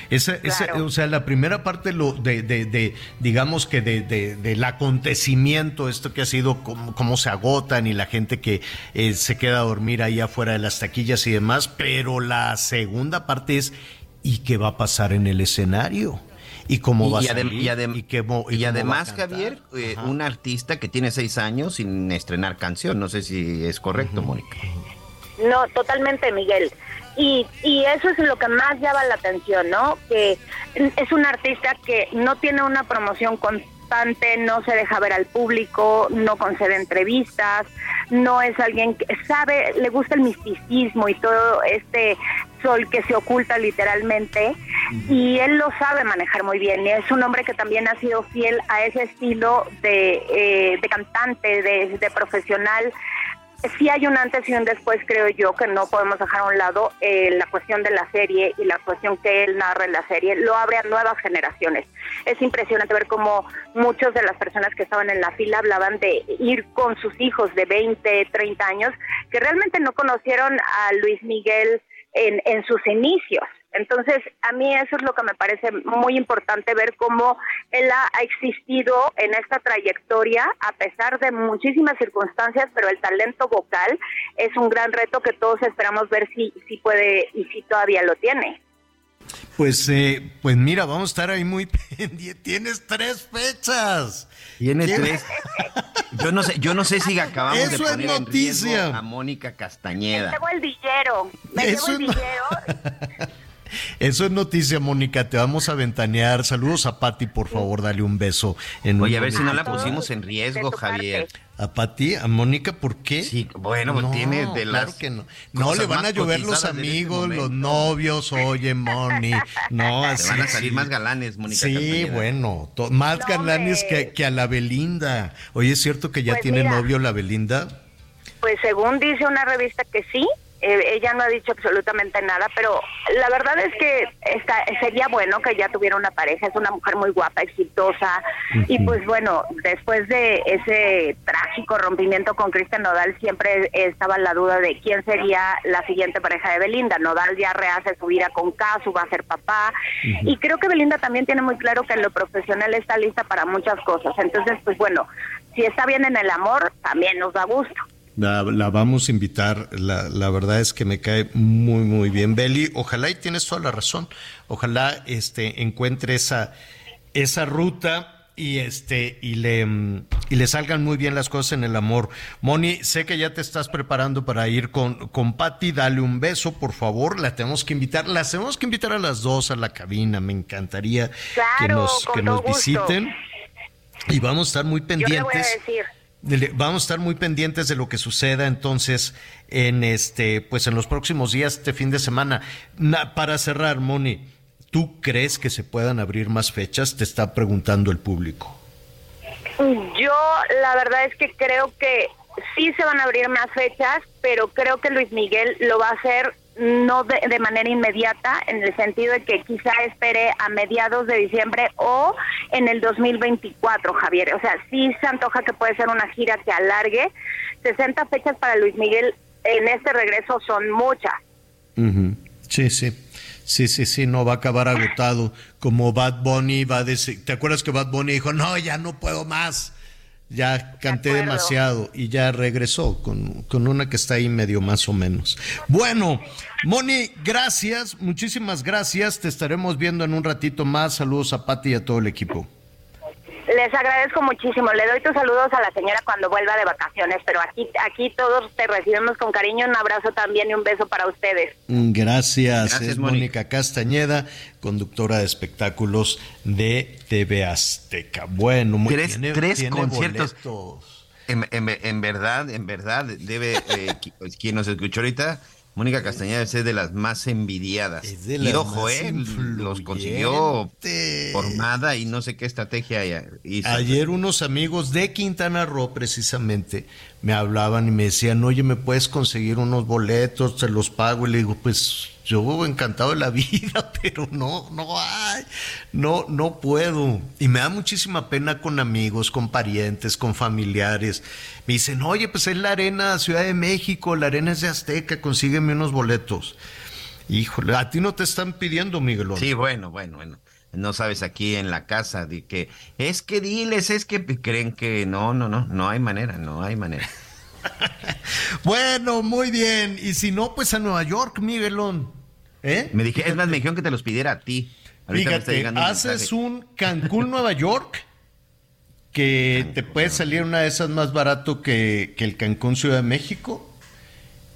Esa, esa- o sea, la primera parte lo de, de- de, digamos que de, de- del acontecimiento, esto que ha sido cómo, cómo se agotan y la gente que eh, se queda a dormir ahí afuera de las taquillas y demás, pero la segunda parte es ¿y qué va a pasar en el escenario? ¿Y cómo va a y, salir? y adem- ¿Y qué mo- y y cómo va a además? Javier, eh, un artista que tiene seis años sin estrenar canción. No sé si es correcto, Mónica. No, totalmente, Miguel. Y, y eso es lo que más llama la atención, ¿no? Que es un artista que no tiene una promoción constante, no se deja ver al público, no concede entrevistas, no es alguien que sabe, le gusta el misticismo y todo este sol que se oculta literalmente y él lo sabe manejar muy bien y es un hombre que también ha sido fiel a ese estilo de, eh, de cantante, de, de profesional sí hay un antes y un después, creo yo, que no podemos dejar a un lado eh, la cuestión de la serie y la cuestión que él narra en la serie, lo abre a nuevas generaciones. Es impresionante ver cómo muchas de las personas que estaban en la fila hablaban de ir con sus hijos de 20, 30 años, que realmente no conocieron a Luis Miguel en, en sus inicios. Entonces, a mí eso es lo que me parece muy importante, ver cómo él ha existido en esta trayectoria a pesar de muchísimas circunstancias, pero el talento vocal es un gran reto que todos esperamos ver si, si puede y si todavía lo tiene. Pues, eh, pues mira, vamos a estar ahí muy pendientes. Tienes tres fechas. Tiene tres. Yo no sé, yo no sé si acabamos Eso de es poner en noticia. riesgo a Mónica Castañeda. Me llevo el villero, me Eso llevo el no- villero. Eso es noticia, Mónica. Te vamos a ventanear. Saludos a Patti, por favor, dale un beso. En Oye, a ver si no la pusimos en riesgo, Javier. ¿A Patti? ¿A Mónica? ¿Por qué? Sí, bueno, pues tiene de las claro que no. No, le van a llover los este amigos, los novios, oye, Moni. No, Te así. van a salir sí. más galanes, Mónica Sí, Castañeda. bueno, to- más galanes que, que a la Belinda. Oye, ¿es cierto que ya Pues tiene mira. novio la Belinda? Pues según dice una revista que sí, eh, ella no ha dicho absolutamente nada, pero la verdad es que está, sería bueno que ya tuviera una pareja, es una mujer muy guapa, exitosa, y pues bueno, después de ese trágico rompimiento con Cristian Nodal siempre estaba la duda de quién sería la siguiente pareja de Belinda. Nodal ya rehace su vida con Casu, va a ser papá, y creo que Belinda también tiene muy claro que en lo profesional está lista para muchas cosas, entonces pues bueno, si está bien en el amor, también nos da gusto. La, la vamos a invitar. La, la verdad es que me cae muy, muy bien. Beli, ojalá y tienes toda la razón. Ojalá este, encuentre esa, esa ruta y este y le y le salgan muy bien las cosas en el amor. Moni, sé que ya te estás preparando para ir con, con Patti, dale un beso, por favor, la tenemos que invitar, las tenemos que invitar a las dos a la cabina, me encantaría que nos, que nos gusto. visiten y vamos a estar muy Yo le voy a pendientes. decir. Vamos a estar muy pendientes de lo que suceda entonces en este, pues en los próximos días, este fin de semana. Na- para cerrar, Moni, ¿tú crees que se puedan abrir más fechas? Te está preguntando el público. Yo la verdad es que creo que sí se van a abrir más fechas, pero creo que Luis Miguel lo va a hacer no de, de manera inmediata, en el sentido de que quizá espere a mediados de diciembre o en el 2024, Javier. O sea, sí se antoja que puede ser una gira que alargue. 60 fechas para Luis Miguel en este regreso son muchas. Sí, sí. Sí, sí, sí, no va a acabar agotado. Como Bad Bunny va a decir. ¿Te acuerdas que Bad Bunny dijo, no, ya no puedo más? Ya canté demasiado y ya regresó con, con una que está ahí medio más o menos. Bueno, Moni, gracias, muchísimas gracias. Te estaremos viendo en un ratito más. Saludos a Pati y a todo el equipo. Les agradezco muchísimo. Le doy tus saludos a la señora cuando vuelva de vacaciones, pero aquí aquí todos te recibimos con cariño. Un abrazo también y un beso para ustedes. Gracias, Gracias, es Mónica. Castañeda, conductora de espectáculos de TV Azteca. Bueno, muy Tres, tiene- tres tiene conciertos. boletos. En, en- en verdad, en verdad, debe, eh, qui- quien nos escuchó ahorita, Mónica Castañeda es de las más envidiadas. Es de y las ojo, más eh, los consiguió formada y no sé qué estrategia hizo. Ayer unos amigos de Quintana Roo precisamente me hablaban y me decían, oye, ¿me puedes conseguir unos boletos? Te los pago. Y le digo, pues yo encantado de la vida, pero no, no hay, no, no puedo. Y me da muchísima pena con amigos, con parientes, con familiares. Me dicen, oye, pues es la arena Ciudad de México, la arena es de Azteca, consígueme unos boletos. Híjole, a ti no te están pidiendo, Miguelón. Sí, bueno, bueno, bueno. No sabes aquí en la casa de que es que diles, es que creen que no, no, no, no hay manera, no hay manera. Bueno, muy bien. Y si no, pues a Nueva York, Miguelón. ¿Eh? Me dije, es más, me dijeron que te los pidiera a ti. Ahorita Fíjate, un haces mensaje. un Cancún, Nueva York, que te puede salir una de esas más barato que, que el Cancún, Ciudad de México,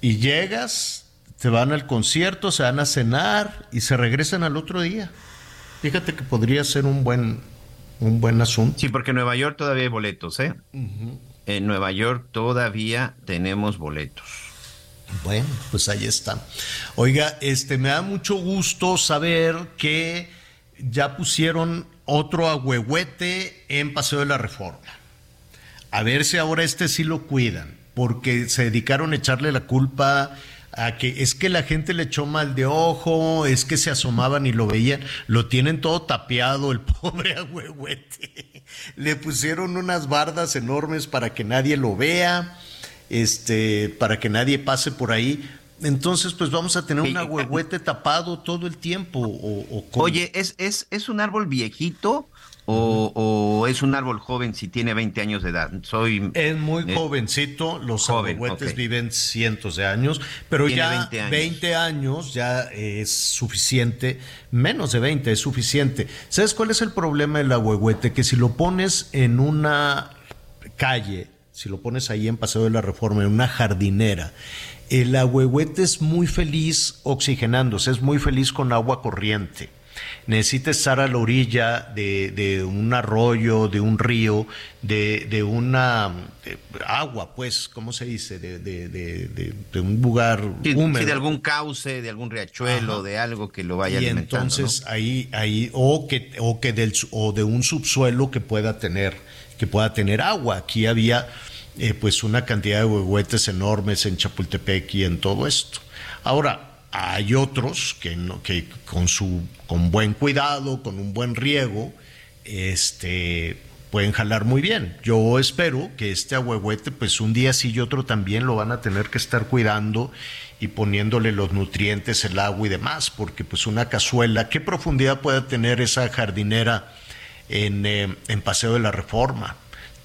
y llegas, te van al concierto, se van a cenar y se regresan al otro día. Fíjate que podría ser un buen, un buen asunto. Sí, porque en Nueva York todavía hay boletos, ¿eh? En Nueva York todavía tenemos boletos. Bueno, pues ahí está. Oiga, este me da mucho gusto saber que ya pusieron otro agüehuete en Paseo de la Reforma. A ver si ahora este sí lo cuidan, porque se dedicaron a echarle la culpa a que es que la gente le echó mal de ojo, es que se asomaban y lo veían, lo tienen todo tapiado el pobre agüehuete. Le pusieron unas bardas enormes para que nadie lo vea, este, para que nadie pase por ahí. Entonces, pues vamos a tener un agüehuete tapado todo el tiempo. O, Oye, ¿es, es, ¿es un árbol viejito o, es un árbol joven si tiene 20 años de edad? Soy Es muy eh, jovencito, los joven, agüehuetes viven cientos de años, pero Tiene ya 20 años. 20 años ya es suficiente, menos de 20 es suficiente. ¿Sabes cuál es el problema del agüehuete? Que si lo pones en una calle, si lo pones ahí en Paseo de la Reforma, en una jardinera, el agüehuete es muy feliz oxigenándose, es muy feliz con agua corriente. Necesita estar a la orilla de, de un arroyo, de un río, de, de una de agua, pues, ¿cómo se dice? De, un lugar Sí, húmedo. sí, de algún cauce, de algún riachuelo, Ajá. de algo que lo vaya y alimentando. entonces ¿no? ahí ahí o que o que del o de un subsuelo que pueda tener que pueda tener agua aquí había eh, pues una cantidad de huehuetes enormes en Chapultepec y en todo esto ahora hay otros que no que con su con buen cuidado con un buen riego este pueden jalar muy bien. Yo espero que este ahuehuete, pues un día sí y otro también lo van a tener que estar cuidando y poniéndole los nutrientes, el agua y demás, porque pues una cazuela, ¿qué profundidad puede tener esa jardinera en, eh, en Paseo de la Reforma?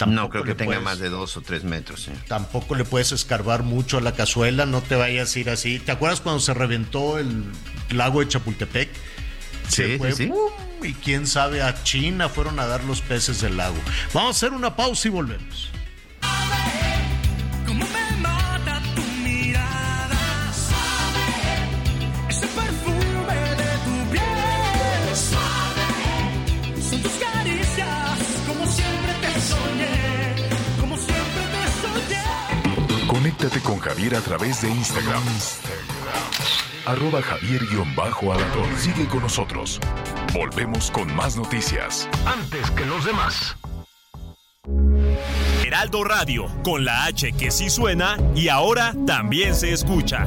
No creo que tenga puedes- más de dos o tres metros. Tampoco le puedes escarbar mucho a la cazuela, no te vayas a ir así. ¿Te acuerdas cuando se reventó el lago de Chapultepec? Se Sí, fue, sí, y quién sabe, a China fueron a dar los peces del lago. Vamos a hacer una pausa y volvemos. Conéctate con Javier a través de Instagram. Arroba Javier-Alador. Sigue con nosotros. Volvemos con más noticias. Antes que los demás. Heraldo Radio, con la H que sí suena y ahora también se escucha.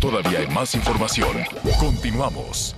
Todavía hay más información. Continuamos.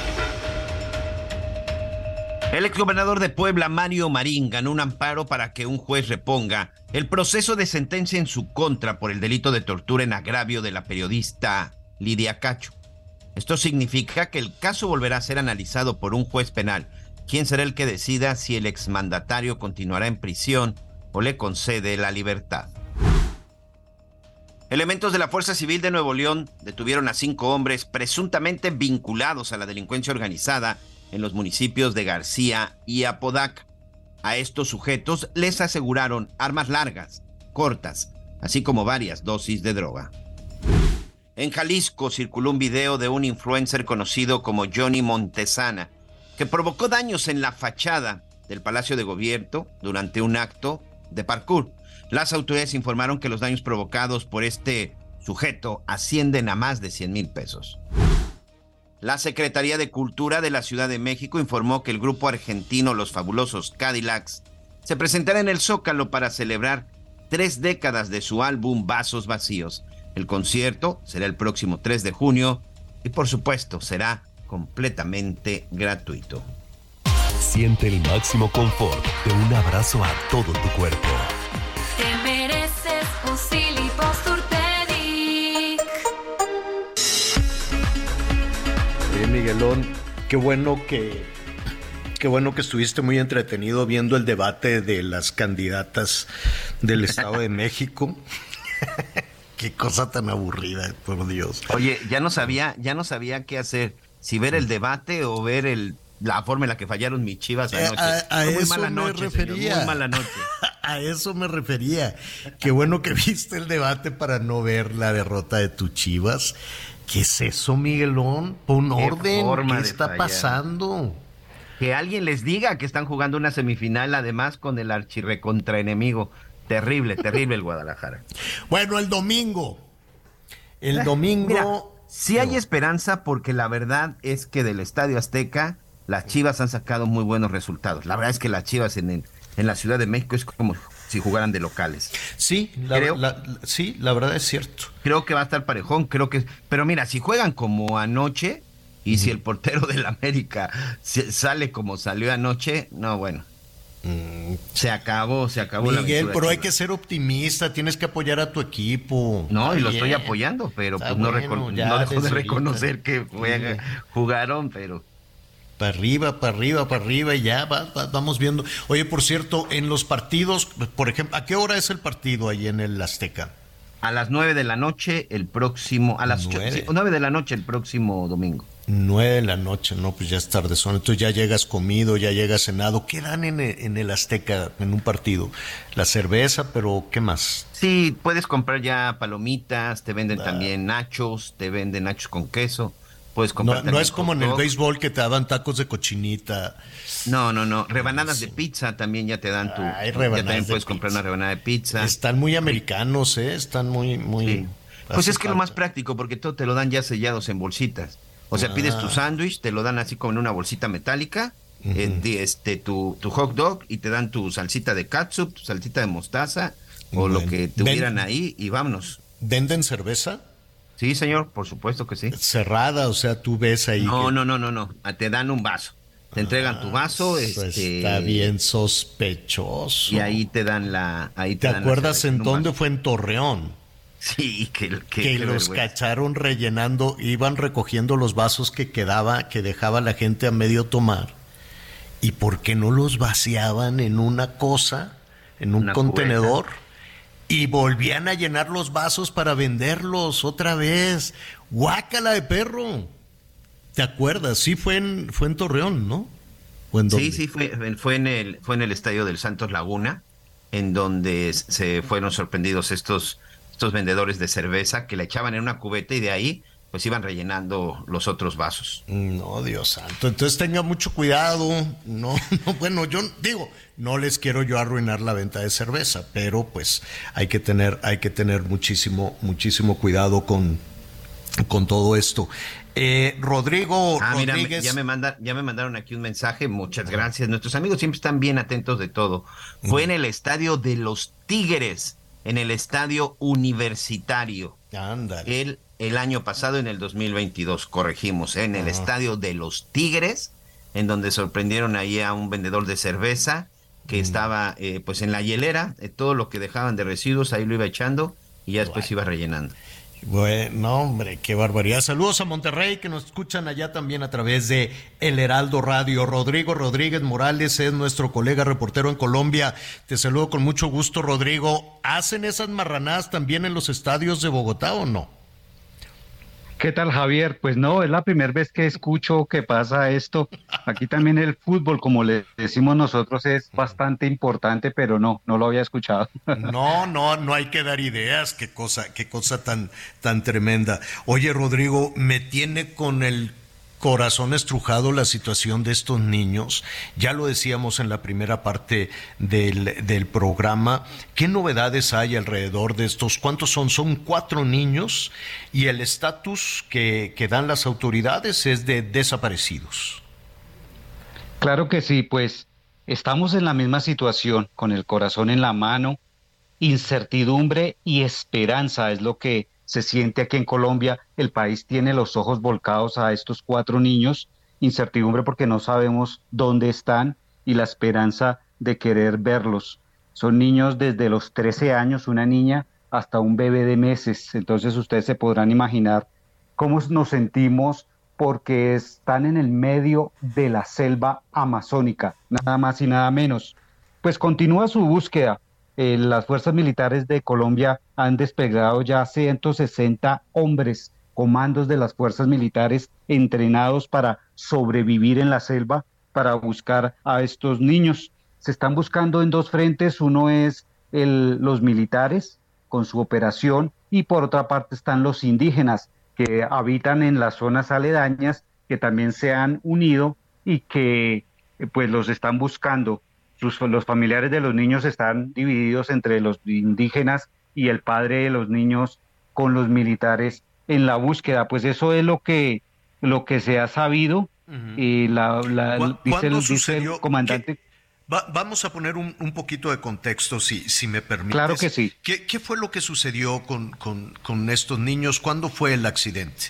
El exgobernador de Puebla, Mario Marín, ganó un amparo para que un juez reponga el proceso de sentencia en su contra por el delito de tortura en agravio de la periodista Lidia Cacho. Esto significa que el caso volverá a ser analizado por un juez penal, quien será el que decida si el exmandatario continuará en prisión o le concede la libertad. Elementos de la Fuerza Civil de Nuevo León detuvieron a cinco hombres presuntamente vinculados a la delincuencia organizada en los municipios de García y Apodaca. A estos sujetos les aseguraron armas largas, cortas, así como varias dosis de droga. En Jalisco circuló un video de un influencer conocido como Johnny Montesana, que provocó daños en la fachada del Palacio de Gobierno durante un acto de parkour. Las autoridades informaron que los daños provocados por este sujeto ascienden a más de 100 mil pesos. La Secretaría de Cultura de la Ciudad de México informó que el grupo argentino Los Fabulosos Cadillacs se presentará en el Zócalo para celebrar tres décadas de su álbum Vasos Vacíos. El concierto será el próximo 3 de junio y por supuesto será completamente gratuito. Siente el máximo confort de un abrazo a todo tu cuerpo. Miguelón, qué bueno que qué bueno que estuviste muy entretenido viendo el debate de las candidatas del Estado de México. qué cosa tan aburrida, por Dios. Oye, ya no sabía, ya no sabía qué hacer. si ver el debate o ver el la forma en la que fallaron mis chivas eh, anoche. a, muy eso mala me noche, refería. señor, muy mala noche. a eso me refería. Qué bueno que viste el debate para no ver la derrota de tus chivas. ¿Qué es eso, Miguelón? Pon orden. forma ¿Qué está fallar. pasando? Que alguien les diga que están jugando una semifinal además con el archirrecontraenemigo. Terrible, terrible el Guadalajara. Bueno, el domingo. El domingo. Mira, sí hay esperanza porque la verdad es que del Estadio Azteca las Chivas han sacado muy buenos resultados. La verdad es que las Chivas en, el- en la Ciudad de México es como si jugaran de locales. Sí, la, Creo- la- sí, la verdad es cierto. Creo que va a estar parejón, creo que... Pero mira, si juegan como anoche y si el portero del América se- sale como salió anoche, no, bueno. Se acabó, se acabó la Mm. Miguel, pero hay que ser optimista, tienes que apoyar a tu equipo. No, y lo estoy apoyando, pero pues no, bueno, no dejo de ahorita. reconocer que juega- jugaron, pero... Para arriba, para arriba, para arriba y ya va- va- vamos viendo. Oye, por cierto, en los partidos, por ejemplo, ¿a qué hora es el partido ahí en el Azteca? A las nueve de la noche el próximo, a las ocho- Nueve. sí, nueve de la noche el próximo domingo. Nueve de la noche, no, pues ya es tarde. Entonces ya llegas comido, ya llegas cenado. ¿Qué dan en el, en el Azteca en un partido? La cerveza, pero ¿qué más? Sí, puedes comprar ya palomitas, te venden también nachos, te venden nachos con queso, puedes No, es como en el béisbol que te daban tacos de cochinita. No, no, no, rebanadas de pizza también ya te dan tu... Ay, ya rebanadas también de puedes comprar una rebanada de pizza. Están muy americanos, ¿eh? Están muy, muy... Sí. Pues es que lo más práctico porque todo te lo dan ya sellados en bolsitas. O sea, Ah. pides tu sándwich, te lo dan así como en una bolsita metálica, eh, este, tu, tu hot dog y te dan tu salsita de catsup, tu salsita de mostaza o lo que tuvieran ahí y vámonos. ¿Venden cerveza? Sí, señor, por supuesto que sí. Cerrada, o sea, tú ves ahí. No, que- no, no, no, no. Ah, Te dan un vaso. Te entregan tu vaso. Este, Está bien sospechoso. Y ahí te dan la. Ahí te, ¿Te dan acuerdas en dónde vaso. fue en Torreón? Sí, que, que, que qué los vergüenza. cacharon rellenando, iban recogiendo los vasos que quedaba, que dejaba la gente a medio tomar. ¿Y por qué no los vaciaban en una cosa, en un Una contenedor? Y volvían a llenar los vasos para venderlos otra vez. Guácala de perro. ¿Te acuerdas? Sí, fue en, fue en Torreón, ¿no? ¿O en dónde? Sí, sí, fue, fue, en el, fue en el estadio del Santos Laguna, en donde se fueron sorprendidos estos, estos vendedores de cerveza que le echaban en una cubeta y de ahí pues iban rellenando los otros vasos. No, Dios santo. Entonces tenga mucho cuidado. No, no, bueno, yo digo, no les quiero yo arruinar la venta de cerveza, pero pues hay que tener, hay que tener muchísimo, muchísimo cuidado con, con todo esto. Eh, Rodrigo Ah, mira, Rodríguez. ya me, manda, ya me mandaron aquí un mensaje, muchas gracias. Nuestros amigos siempre están bien atentos de todo. Fue en el estadio de los Tigres, en el estadio universitario. Ándale. El, el año pasado, en el 2022, corregimos, en el estadio de los Tigres, en donde sorprendieron ahí a un vendedor de cerveza que estaba eh, pues en la hielera, eh, todo lo que dejaban de residuos ahí lo iba echando y ya después iba rellenando. Bueno, hombre, qué barbaridad. Saludos a Monterrey que nos escuchan allá también a través de El Heraldo Radio. Rodrigo Rodríguez Morales es nuestro colega reportero en Colombia. Te saludo con mucho gusto, Rodrigo. ¿Hacen esas marranadas también en los estadios de Bogotá o no? ¿Qué tal, Javier? Pues no, es la primera vez que escucho que pasa esto. Aquí también el fútbol, como le decimos nosotros, es bastante importante, pero no, no lo había escuchado. No, no, no hay que dar ideas. Qué cosa, qué cosa tan, tan tremenda. Oye, Rodrigo, me tiene con el corazón estrujado la situación de estos niños. Ya lo decíamos en la primera parte del, del programa. ¿Qué novedades hay alrededor de estos? ¿Cuántos son? Son cuatro niños y el estatus que, que dan las autoridades es de desaparecidos. Claro que sí, pues estamos en la misma situación, con el corazón en la mano, incertidumbre y esperanza es lo que se siente aquí en Colombia. El país tiene los ojos volcados a estos cuatro niños, incertidumbre porque no sabemos dónde están y la esperanza de querer verlos. Son niños desde los 13 años, una niña, hasta un bebé de meses. Entonces ustedes se podrán imaginar cómo nos sentimos porque están en el medio de la selva amazónica, nada más y nada menos. Pues continúa su búsqueda. Eh, las fuerzas militares de Colombia han desplegado ya 160 hombres comandos de las fuerzas militares entrenados para sobrevivir en la selva, para buscar a estos niños. Se están buscando en dos frentes, uno es el, los militares con su operación y por otra parte están los indígenas que habitan en las zonas aledañas, que también se han unido y que pues los están buscando. Los familiares de los niños están divididos entre los indígenas y el padre de los niños con los militares en la búsqueda. Pues eso es lo que, lo que se ha sabido. Y la, dice, el, dice comandante. vamos a poner un, poquito de contexto, si, si me permite. Claro que sí. ¿Qué, qué fue lo que sucedió con, con, estos niños? ¿Cuándo fue el accidente?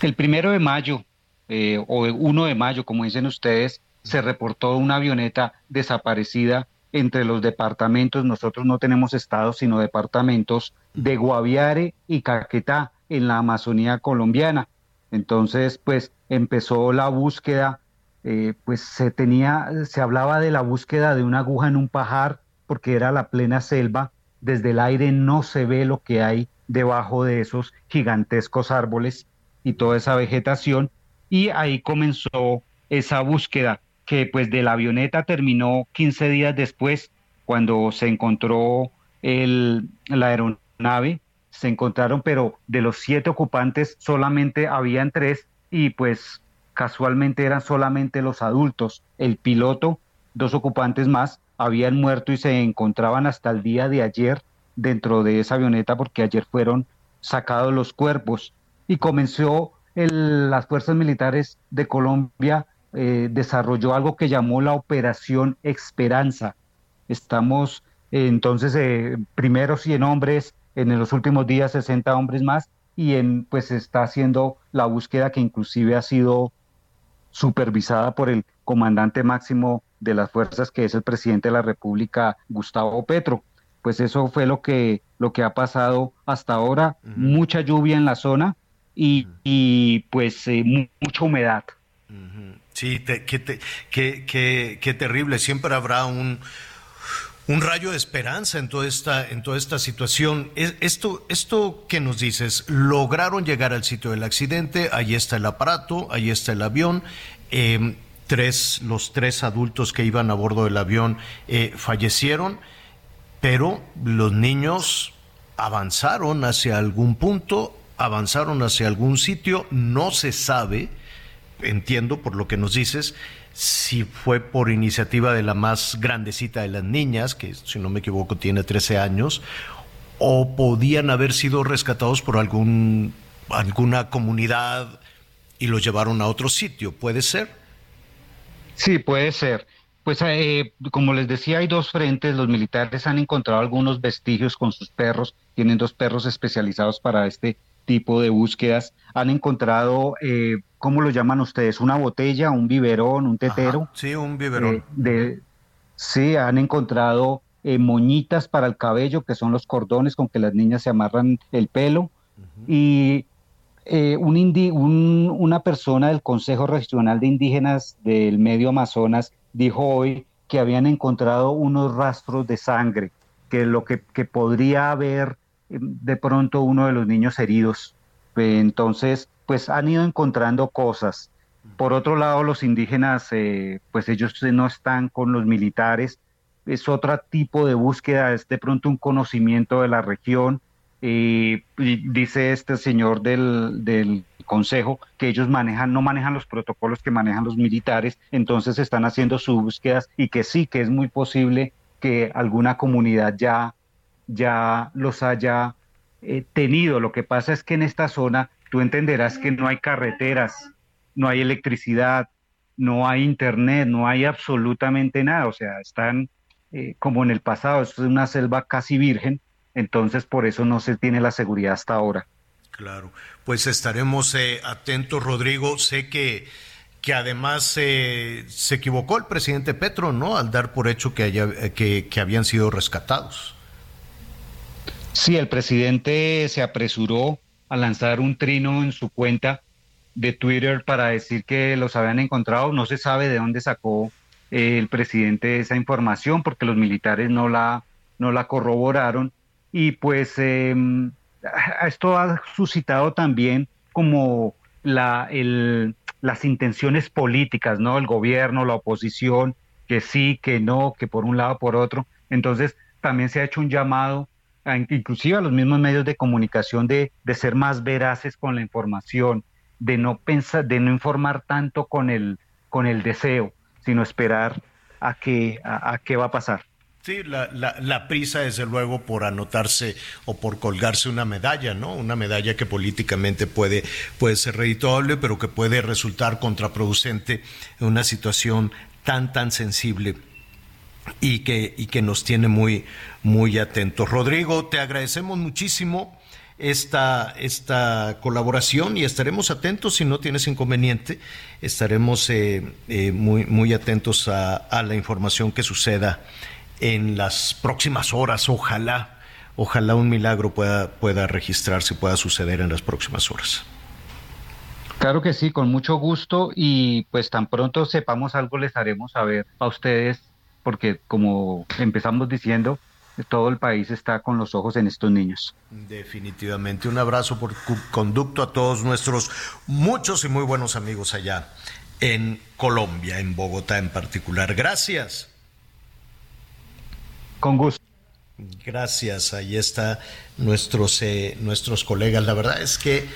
El primero de mayo, eh, o o 1 de mayo, como dicen ustedes, se reportó una avioneta desaparecida entre los departamentos, nosotros no tenemos estados, sino departamentos de Guaviare y Caquetá en la Amazonía colombiana. Entonces, pues empezó la búsqueda, eh, pues se tenía, se hablaba de la búsqueda de una aguja en un pajar, porque era la plena selva, desde el aire no se ve lo que hay debajo de esos gigantescos árboles y toda esa vegetación, y ahí comenzó esa búsqueda que pues de la avioneta terminó 15 días después, cuando se encontró el, la aeronave, se encontraron, pero de los siete ocupantes solamente habían tres y pues casualmente eran solamente los adultos. El piloto, dos ocupantes más, habían muerto y se encontraban hasta el día de ayer dentro de esa avioneta porque ayer fueron sacados los cuerpos y comenzó las fuerzas militares de Colombia eh, desarrolló algo que llamó la Operación Esperanza. Estamos eh, entonces eh, primero 100 hombres, en los últimos días 60 hombres más y en, pues está haciendo la búsqueda que inclusive ha sido supervisada por el comandante máximo de las fuerzas que es el presidente de la República Gustavo Petro. Pues eso fue lo que lo que ha pasado hasta ahora, mucha lluvia en la zona y, y pues mucha humedad. Sí, qué, terrible. Siempre habrá un, un rayo de esperanza en toda esta, en toda esta situación. Esto, esto que nos dices, lograron llegar al sitio del accidente, ahí está el aparato, ahí está el avión. Em, tres, los tres adultos que iban a bordo del avión eh, fallecieron, pero los niños avanzaron hacia algún punto, avanzaron hacia algún sitio, no se sabe entiendo por lo que nos dices, si fue por iniciativa de la más grandecita de las niñas, que si no me equivoco tiene 13 años, o podían haber sido rescatados por algún, alguna comunidad y los llevaron a otro sitio, ¿puede ser? Sí, puede ser. Pues eh, como les decía, hay dos frentes. Los militares han encontrado algunos vestigios con sus perros. Tienen dos perros especializados para este tipo de búsquedas. Han encontrado eh, ¿cómo lo llaman ustedes? ¿Una botella, un biberón, un tetero? sí, un biberón. Eh, de, sí, han encontrado eh, moñitas para el cabello, que son los cordones con que las niñas se amarran el pelo. Y eh, un una persona del Consejo Regional de Indígenas del Medio Amazonas dijo hoy que habían encontrado unos rastros de sangre, que lo que, que podría haber de pronto uno de los niños heridos. Entonces, pues han ido encontrando cosas. Por otro lado, los indígenas, eh, pues ellos no están con los militares. Es otro tipo de búsqueda, es de pronto un conocimiento de la región. Eh, dice este señor del, del consejo que ellos manejan, no manejan los protocolos que manejan los militares, entonces están haciendo sus búsquedas y que sí, que es muy posible que alguna comunidad ya, ya los haya eh, tenido. Lo que pasa es que en esta zona tú entenderás que no hay carreteras, no hay electricidad, no hay internet, no hay absolutamente nada, o sea, están eh, como en el pasado, es una selva casi virgen, entonces por eso no se tiene la seguridad hasta ahora. Claro, pues estaremos eh, atentos, Rodrigo. Sé que, que además eh, se equivocó el presidente Petro, ¿no? Al dar por hecho que, haya, que, que habían sido rescatados. Sí, el presidente se apresuró a lanzar un trino en su cuenta de Twitter para decir que los habían encontrado. No se sabe de dónde sacó eh, el presidente esa información porque los militares no la, no la corroboraron. Y pues em, esto ha suscitado también como la, las intenciones políticas, ¿no? El gobierno, la oposición, que sí, que no, que por un lado, por otro. Entonces, también se ha hecho un llamado, inclusive a los mismos medios de comunicación, de, de ser más veraces con la información, de no pensar, de no informar tanto con el, con el deseo, sino esperar a qué a, a qué va a pasar. Sí, la, la, la, prisa, desde luego, por anotarse o por colgarse una medalla, ¿no? Una medalla que políticamente puede, puede ser redituable, pero que puede resultar contraproducente en una situación tan, tan sensible y que, y que nos tiene muy, muy atentos. Rodrigo, te agradecemos muchísimo esta, esta colaboración y estaremos atentos, si no tienes inconveniente, estaremos eh, eh, muy, muy atentos a, a la información que suceda en las próximas horas. Ojalá, ojalá un milagro pueda, pueda registrarse, pueda suceder en las próximas horas. Claro que sí, con mucho gusto y pues tan pronto sepamos algo les haremos saber a ustedes porque como empezamos diciendo, todo el país está con los ojos en estos niños. Definitivamente, un abrazo por conducto a todos nuestros muchos y muy buenos amigos allá en Colombia, en Bogotá en particular. Gracias. Con gusto. Gracias, ahí está nuestros, eh, nuestros colegas. La verdad es que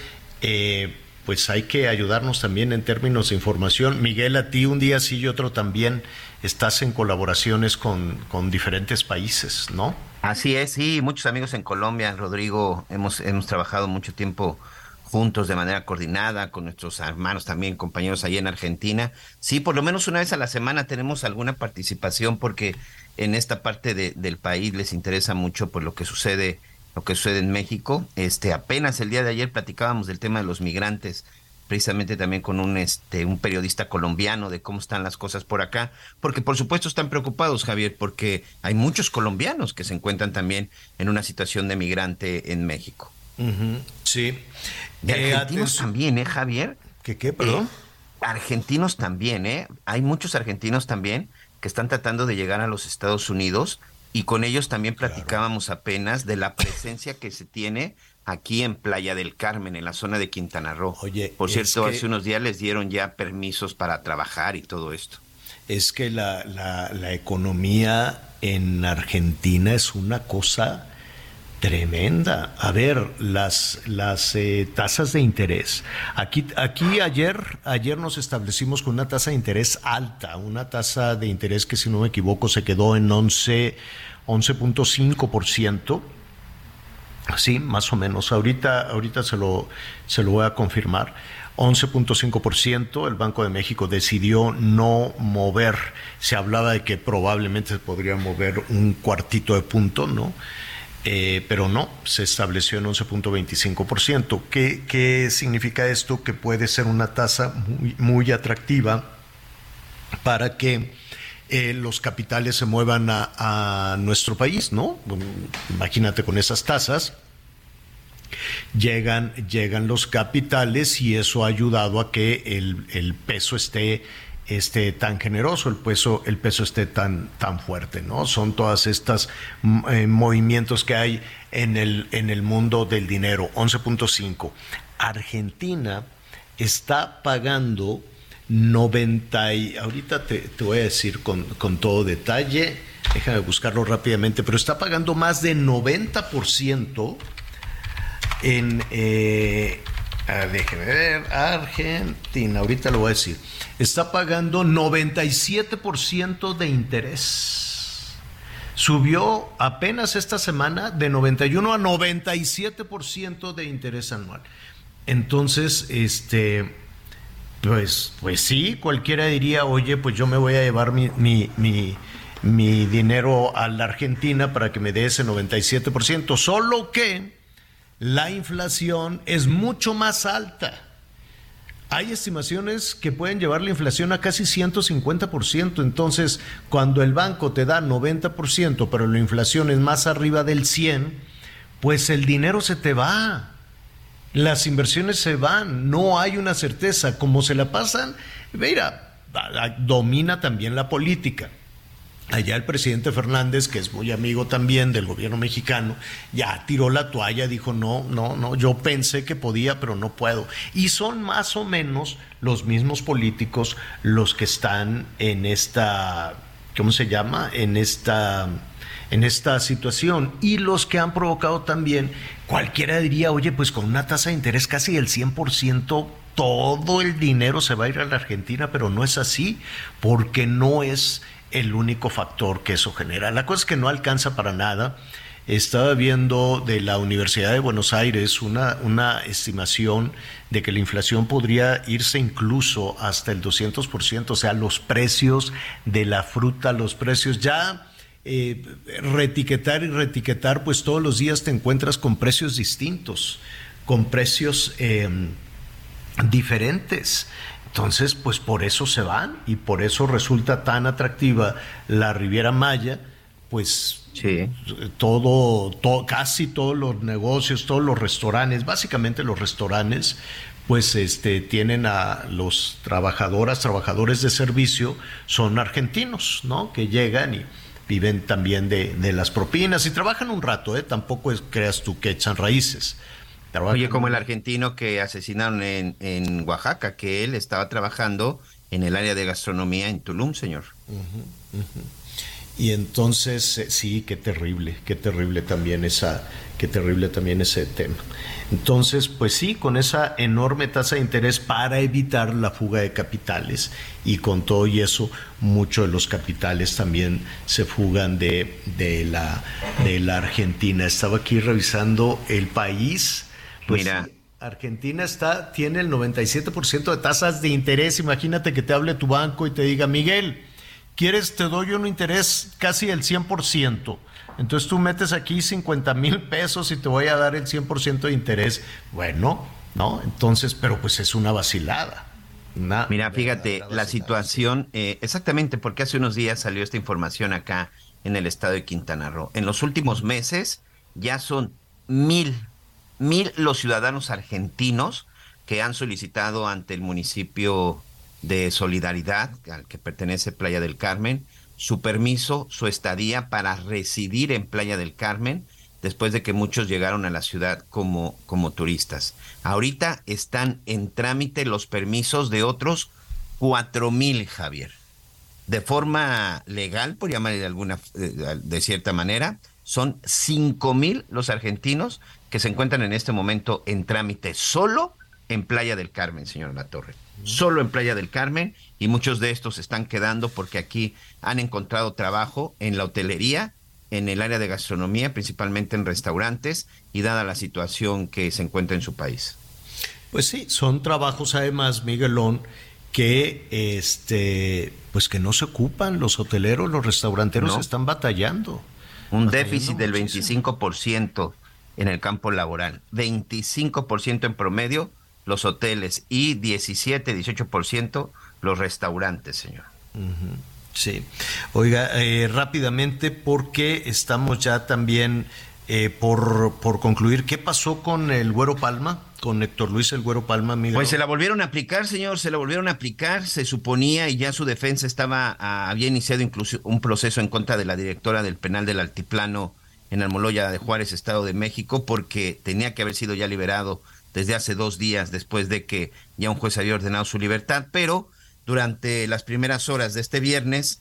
eh, pues hay que ayudarnos también en términos de información. Miguel, a ti un día sí y otro también estás en colaboraciones con, con diferentes países, ¿no? Así es, sí, muchos amigos en Colombia, Rodrigo, hemos, hemos trabajado mucho tiempo juntos de manera coordinada con nuestros hermanos también, compañeros allí en Argentina. Sí, por lo menos una vez a la semana tenemos alguna participación porque en esta parte de, del país les interesa mucho por lo que sucede lo que sucede en México. Este apenas el día de ayer platicábamos del tema de los migrantes, precisamente también con un este un periodista colombiano de cómo están las cosas por acá, porque por supuesto están preocupados, Javier, porque hay muchos colombianos que se encuentran también en una situación de migrante en México. Sí. Eh, argentinos también, ¿eh, Javier? ¿Qué qué, perdón? Eh, argentinos también, ¿eh? Hay muchos argentinos también que están tratando de llegar a los Estados Unidos y con ellos también platicábamos apenas de la presencia que se tiene aquí en Playa del Carmen, en la zona de Quintana Roo. Oye, por cierto, hace unos días les dieron ya permisos para trabajar y todo esto. Es que la, la, la economía en Argentina es una cosa Tremenda. A ver, las, las eh, tasas de interés. Aquí, aquí ayer, ayer nos establecimos con una tasa de interés alta, una tasa de interés que si no me equivoco se quedó en 11, 11.5%. Sí, más o menos. Ahorita, ahorita se lo, se lo voy a confirmar. 11.5%. El Banco de México decidió no mover. Se hablaba de que probablemente se podría mover un cuartito de punto, ¿no? Eh, pero no, se estableció en 11.25%. ¿Qué, ¿Qué significa esto? Que puede ser una tasa muy, muy atractiva para que eh, los capitales se muevan a, nuestro país, ¿no? Imagínate con esas tasas. Llegan, llegan los capitales y eso ha ayudado a que el, el peso esté esté tan generoso, el peso, el peso esté tan, tan fuerte, ¿no? Son todas estas mm, eh, movimientos que hay en el, en el mundo del dinero. 11.5. Argentina está pagando 90 y ahorita te, voy a decir con, todo detalle, déjame buscarlo rápidamente, pero está pagando más de 90% en, eh, déjeme ver, Argentina, ahorita lo voy a decir está pagando 97% de interés. Subió apenas esta semana de 91 a 97% de interés anual. Entonces, este, pues, pues sí, cualquiera diría, oye, pues yo me voy a llevar mi, mi, mi, mi dinero a la Argentina para que me dé ese 97%, solo que la inflación es mucho más alta. Hay estimaciones que pueden llevar la inflación a casi 150%. Entonces, cuando el banco te da 90%, pero la inflación es más arriba del 100%, pues el dinero se te va. Las inversiones se van. No hay una certeza. Como se la pasan, mira, domina también la política. Allá el presidente Fernández, que es muy amigo también del gobierno mexicano, ya tiró la toalla, dijo, no, no, no, yo pensé que podía, pero no puedo. Y son más o menos los mismos políticos los que están en esta, ¿cómo se llama? En esta en esta situación y los que han provocado también, cualquiera diría, oye, pues con una tasa de interés casi del 100%, todo el dinero se va a ir a la Argentina, pero no es así, porque no es el único factor que eso genera. La cosa es que no alcanza para nada. Estaba viendo de la Universidad de Buenos Aires una, una estimación de que la inflación podría irse incluso hasta el 200%, o sea, los precios de la fruta, los precios ya... Eh, retiquetar y retiquetar, pues todos los días te encuentras con precios distintos, con precios eh, diferentes. Entonces, pues por eso se van y por eso resulta tan atractiva la Riviera Maya, pues todo, casi todos los negocios, todos los restaurantes, básicamente los restaurantes, pues este tienen a los trabajadoras, trabajadores de servicio, son argentinos, ¿no? Que llegan y viven también de, de las propinas y trabajan un rato, ¿eh? Tampoco es, creas tú que echan raíces. Oye, como el argentino que asesinaron en, en, Oaxaca, que él estaba trabajando en el área de gastronomía en Tulum, señor. Y entonces, eh, sí, qué terrible, qué terrible también esa, qué terrible también ese tema. Entonces, pues sí, con esa enorme tasa de interés para evitar la fuga de capitales y con todo y eso, muchos de los capitales también se fugan de, de, la, de la Argentina. Estaba aquí revisando el país pues Mira. Argentina está, tiene el 97% de tasas de interés. Imagínate que te hable tu banco y te diga, Miguel, ¿quieres? Te doy un interés casi el 100%. Entonces tú metes aquí 50 mil pesos y te voy a dar el 100% de interés. Bueno, ¿no? Entonces, pero pues es una vacilada. Mira, fíjate, la situación, eh, exactamente porque hace unos días salió esta información acá en el estado de Quintana Roo. En los últimos meses ya son mil mil los ciudadanos argentinos que han solicitado ante el municipio de Solidaridad, al que pertenece Playa del Carmen, su permiso, su estadía para residir en Playa del Carmen, después de que muchos llegaron a la ciudad como, como turistas. Ahorita están en trámite los permisos de otros cuatro mil, Javier. De forma legal, por llamarle de alguna, de cierta manera, son cinco mil los argentinos que se encuentran en este momento en trámite solo en Playa del Carmen, señor La Torre. Solo en Playa del Carmen y muchos de estos están quedando porque aquí han encontrado trabajo en la hotelería, en el área de gastronomía, principalmente en restaurantes y dada la situación que se encuentra en su país. Pues sí, son trabajos además, Miguelón, que este pues que no se ocupan los hoteleros, los restauranteros están batallando. Un déficit del 25% en el campo laboral. 25% en promedio los hoteles y 17, 18% los restaurantes, señor. Sí. Oiga, eh, rápidamente, porque estamos ya también eh, por, por concluir, ¿qué pasó con el Güero Palma? Con Héctor Luis el Güero Palma, Miguel. Pues se la volvieron a aplicar, señor, se la volvieron a aplicar, se suponía y ya su defensa estaba, ah, había iniciado incluso un proceso en contra de la directora del penal del Altiplano, en Almoloya de Juárez, Estado de México, porque tenía que haber sido ya liberado desde hace dos días después de que ya un juez había ordenado su libertad, pero durante las primeras horas de este viernes,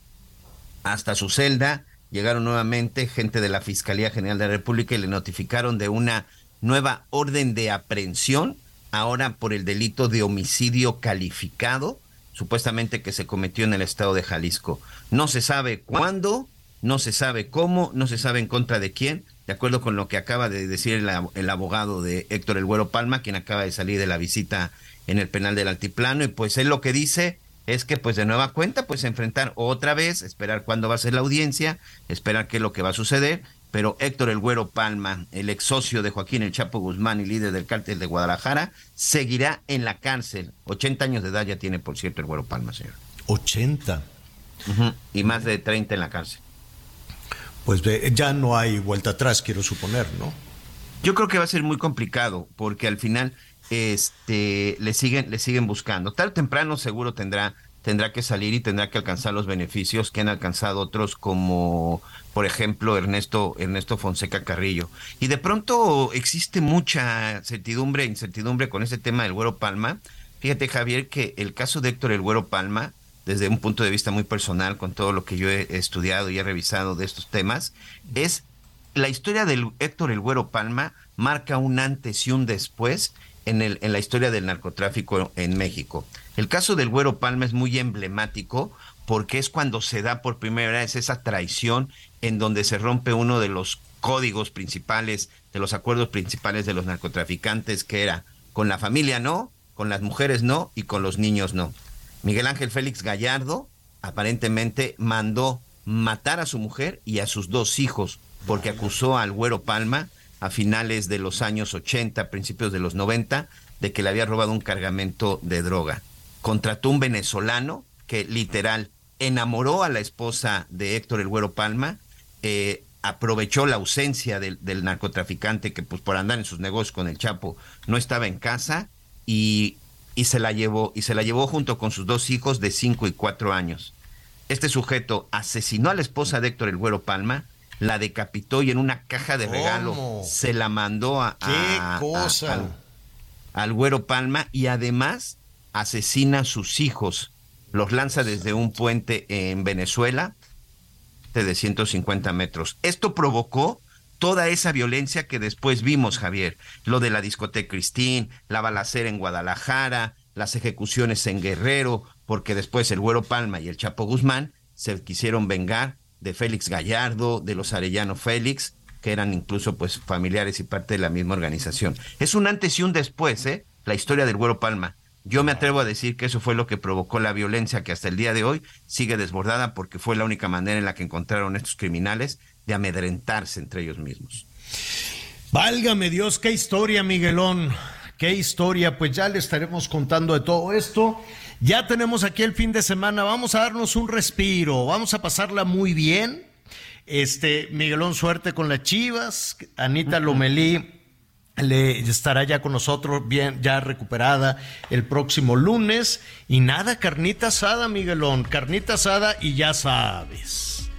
hasta su celda, llegaron nuevamente gente de la Fiscalía General de la República y le notificaron de una nueva orden de aprehensión, ahora por el delito de homicidio calificado, supuestamente que se cometió en el estado de Jalisco. No se sabe cuándo, no se sabe cómo, no se sabe en contra de quién, de acuerdo con lo que acaba de decir el, abogado de Héctor El Güero Palma, quien acaba de salir de la visita en el penal del Altiplano, y pues él lo que dice es que pues de nueva cuenta, pues enfrentar otra vez, esperar cuándo va a ser la audiencia, esperar qué es lo que va a suceder, pero Héctor El Güero Palma, el ex socio de Joaquín El Chapo Guzmán y líder del cártel de Guadalajara, seguirá en la cárcel. 80 años de edad ya tiene, por cierto, El Güero Palma, señor. 80. Y más de 30 en la cárcel pues ya no hay vuelta atrás, quiero suponer, ¿no? Yo creo que va a ser muy complicado porque al final este le siguen le siguen buscando. Tal temprano seguro tendrá tendrá que salir y tendrá que alcanzar los beneficios que han alcanzado otros como por ejemplo Ernesto Ernesto Fonseca Carrillo. Y de pronto existe mucha certidumbre, incertidumbre con ese tema del Güero Palma. Fíjate Javier que el caso de Héctor el Güero Palma desde un punto de vista muy personal con todo lo que yo he estudiado y he revisado de estos temas es la historia del Héctor el Güero Palma marca un antes y un después en, el, en la historia del narcotráfico en México. El caso del Güero Palma es muy emblemático porque es cuando se da por primera vez esa traición en donde se rompe uno de los códigos principales, de los acuerdos principales de los narcotraficantes, que era con la familia no, con las mujeres no y con los niños no. Miguel Ángel Félix Gallardo aparentemente mandó matar a su mujer y a sus dos hijos porque acusó al Güero Palma a finales de los años 80, principios de los 90, de que le había robado un cargamento de droga. Contrató un venezolano que literal enamoró a la esposa de Héctor el Güero Palma, eh, aprovechó la ausencia del, narcotraficante que pues por andar en sus negocios con el Chapo no estaba en casa y, y se la llevó y se la llevó junto con sus dos hijos de 5 y 4 años. Este sujeto asesinó a la esposa de Héctor el Güero Palma, la decapitó y en una caja de regalo se la mandó a, al, Güero Palma y además asesina a sus hijos, los lanza desde un puente en Venezuela de 150 metros. Esto provocó toda esa violencia que después vimos, Javier, lo de la discoteca Cristín, la balacera en Guadalajara, las ejecuciones en Guerrero, porque después el Güero Palma y el Chapo Guzmán se quisieron vengar de Félix Gallardo, de los Arellano Félix, que eran incluso pues familiares y parte de la misma organización. Es un antes y un después, ¿eh? La historia del Güero Palma. Yo me atrevo a decir que eso fue lo que provocó la violencia que hasta el día de hoy sigue desbordada porque fue la única manera en la que encontraron estos criminales de amedrentarse entre ellos mismos. Válgame Dios, qué historia, Miguelón. Qué historia, pues ya le estaremos contando de todo esto. Ya tenemos aquí el fin de semana, vamos a darnos un respiro, vamos a pasarla muy bien. Este, Miguelón, suerte con las Chivas, Anita Lomelí le estará ya con nosotros bien ya recuperada el próximo lunes. Y nada carnita asada Miguelón carnita asada y ya sabes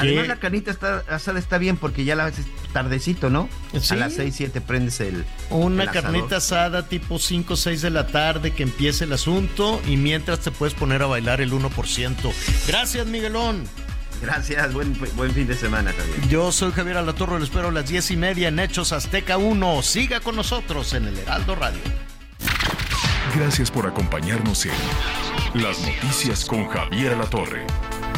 además la carnita está, asada está bien porque ya la haces tardecito no a las 6 7 prendes el una carnita asada tipo 5 6 de la tarde que empiece el asunto y mientras te puedes poner a bailar el 1% gracias Miguelón Gracias, buen, buen fin de semana, Javier. Yo soy Javier Alatorro, lo espero a las diez y media en Hechos Azteca 1. Siga con nosotros en el Heraldo Radio. Gracias por acompañarnos en Las Noticias con Javier Alatorre.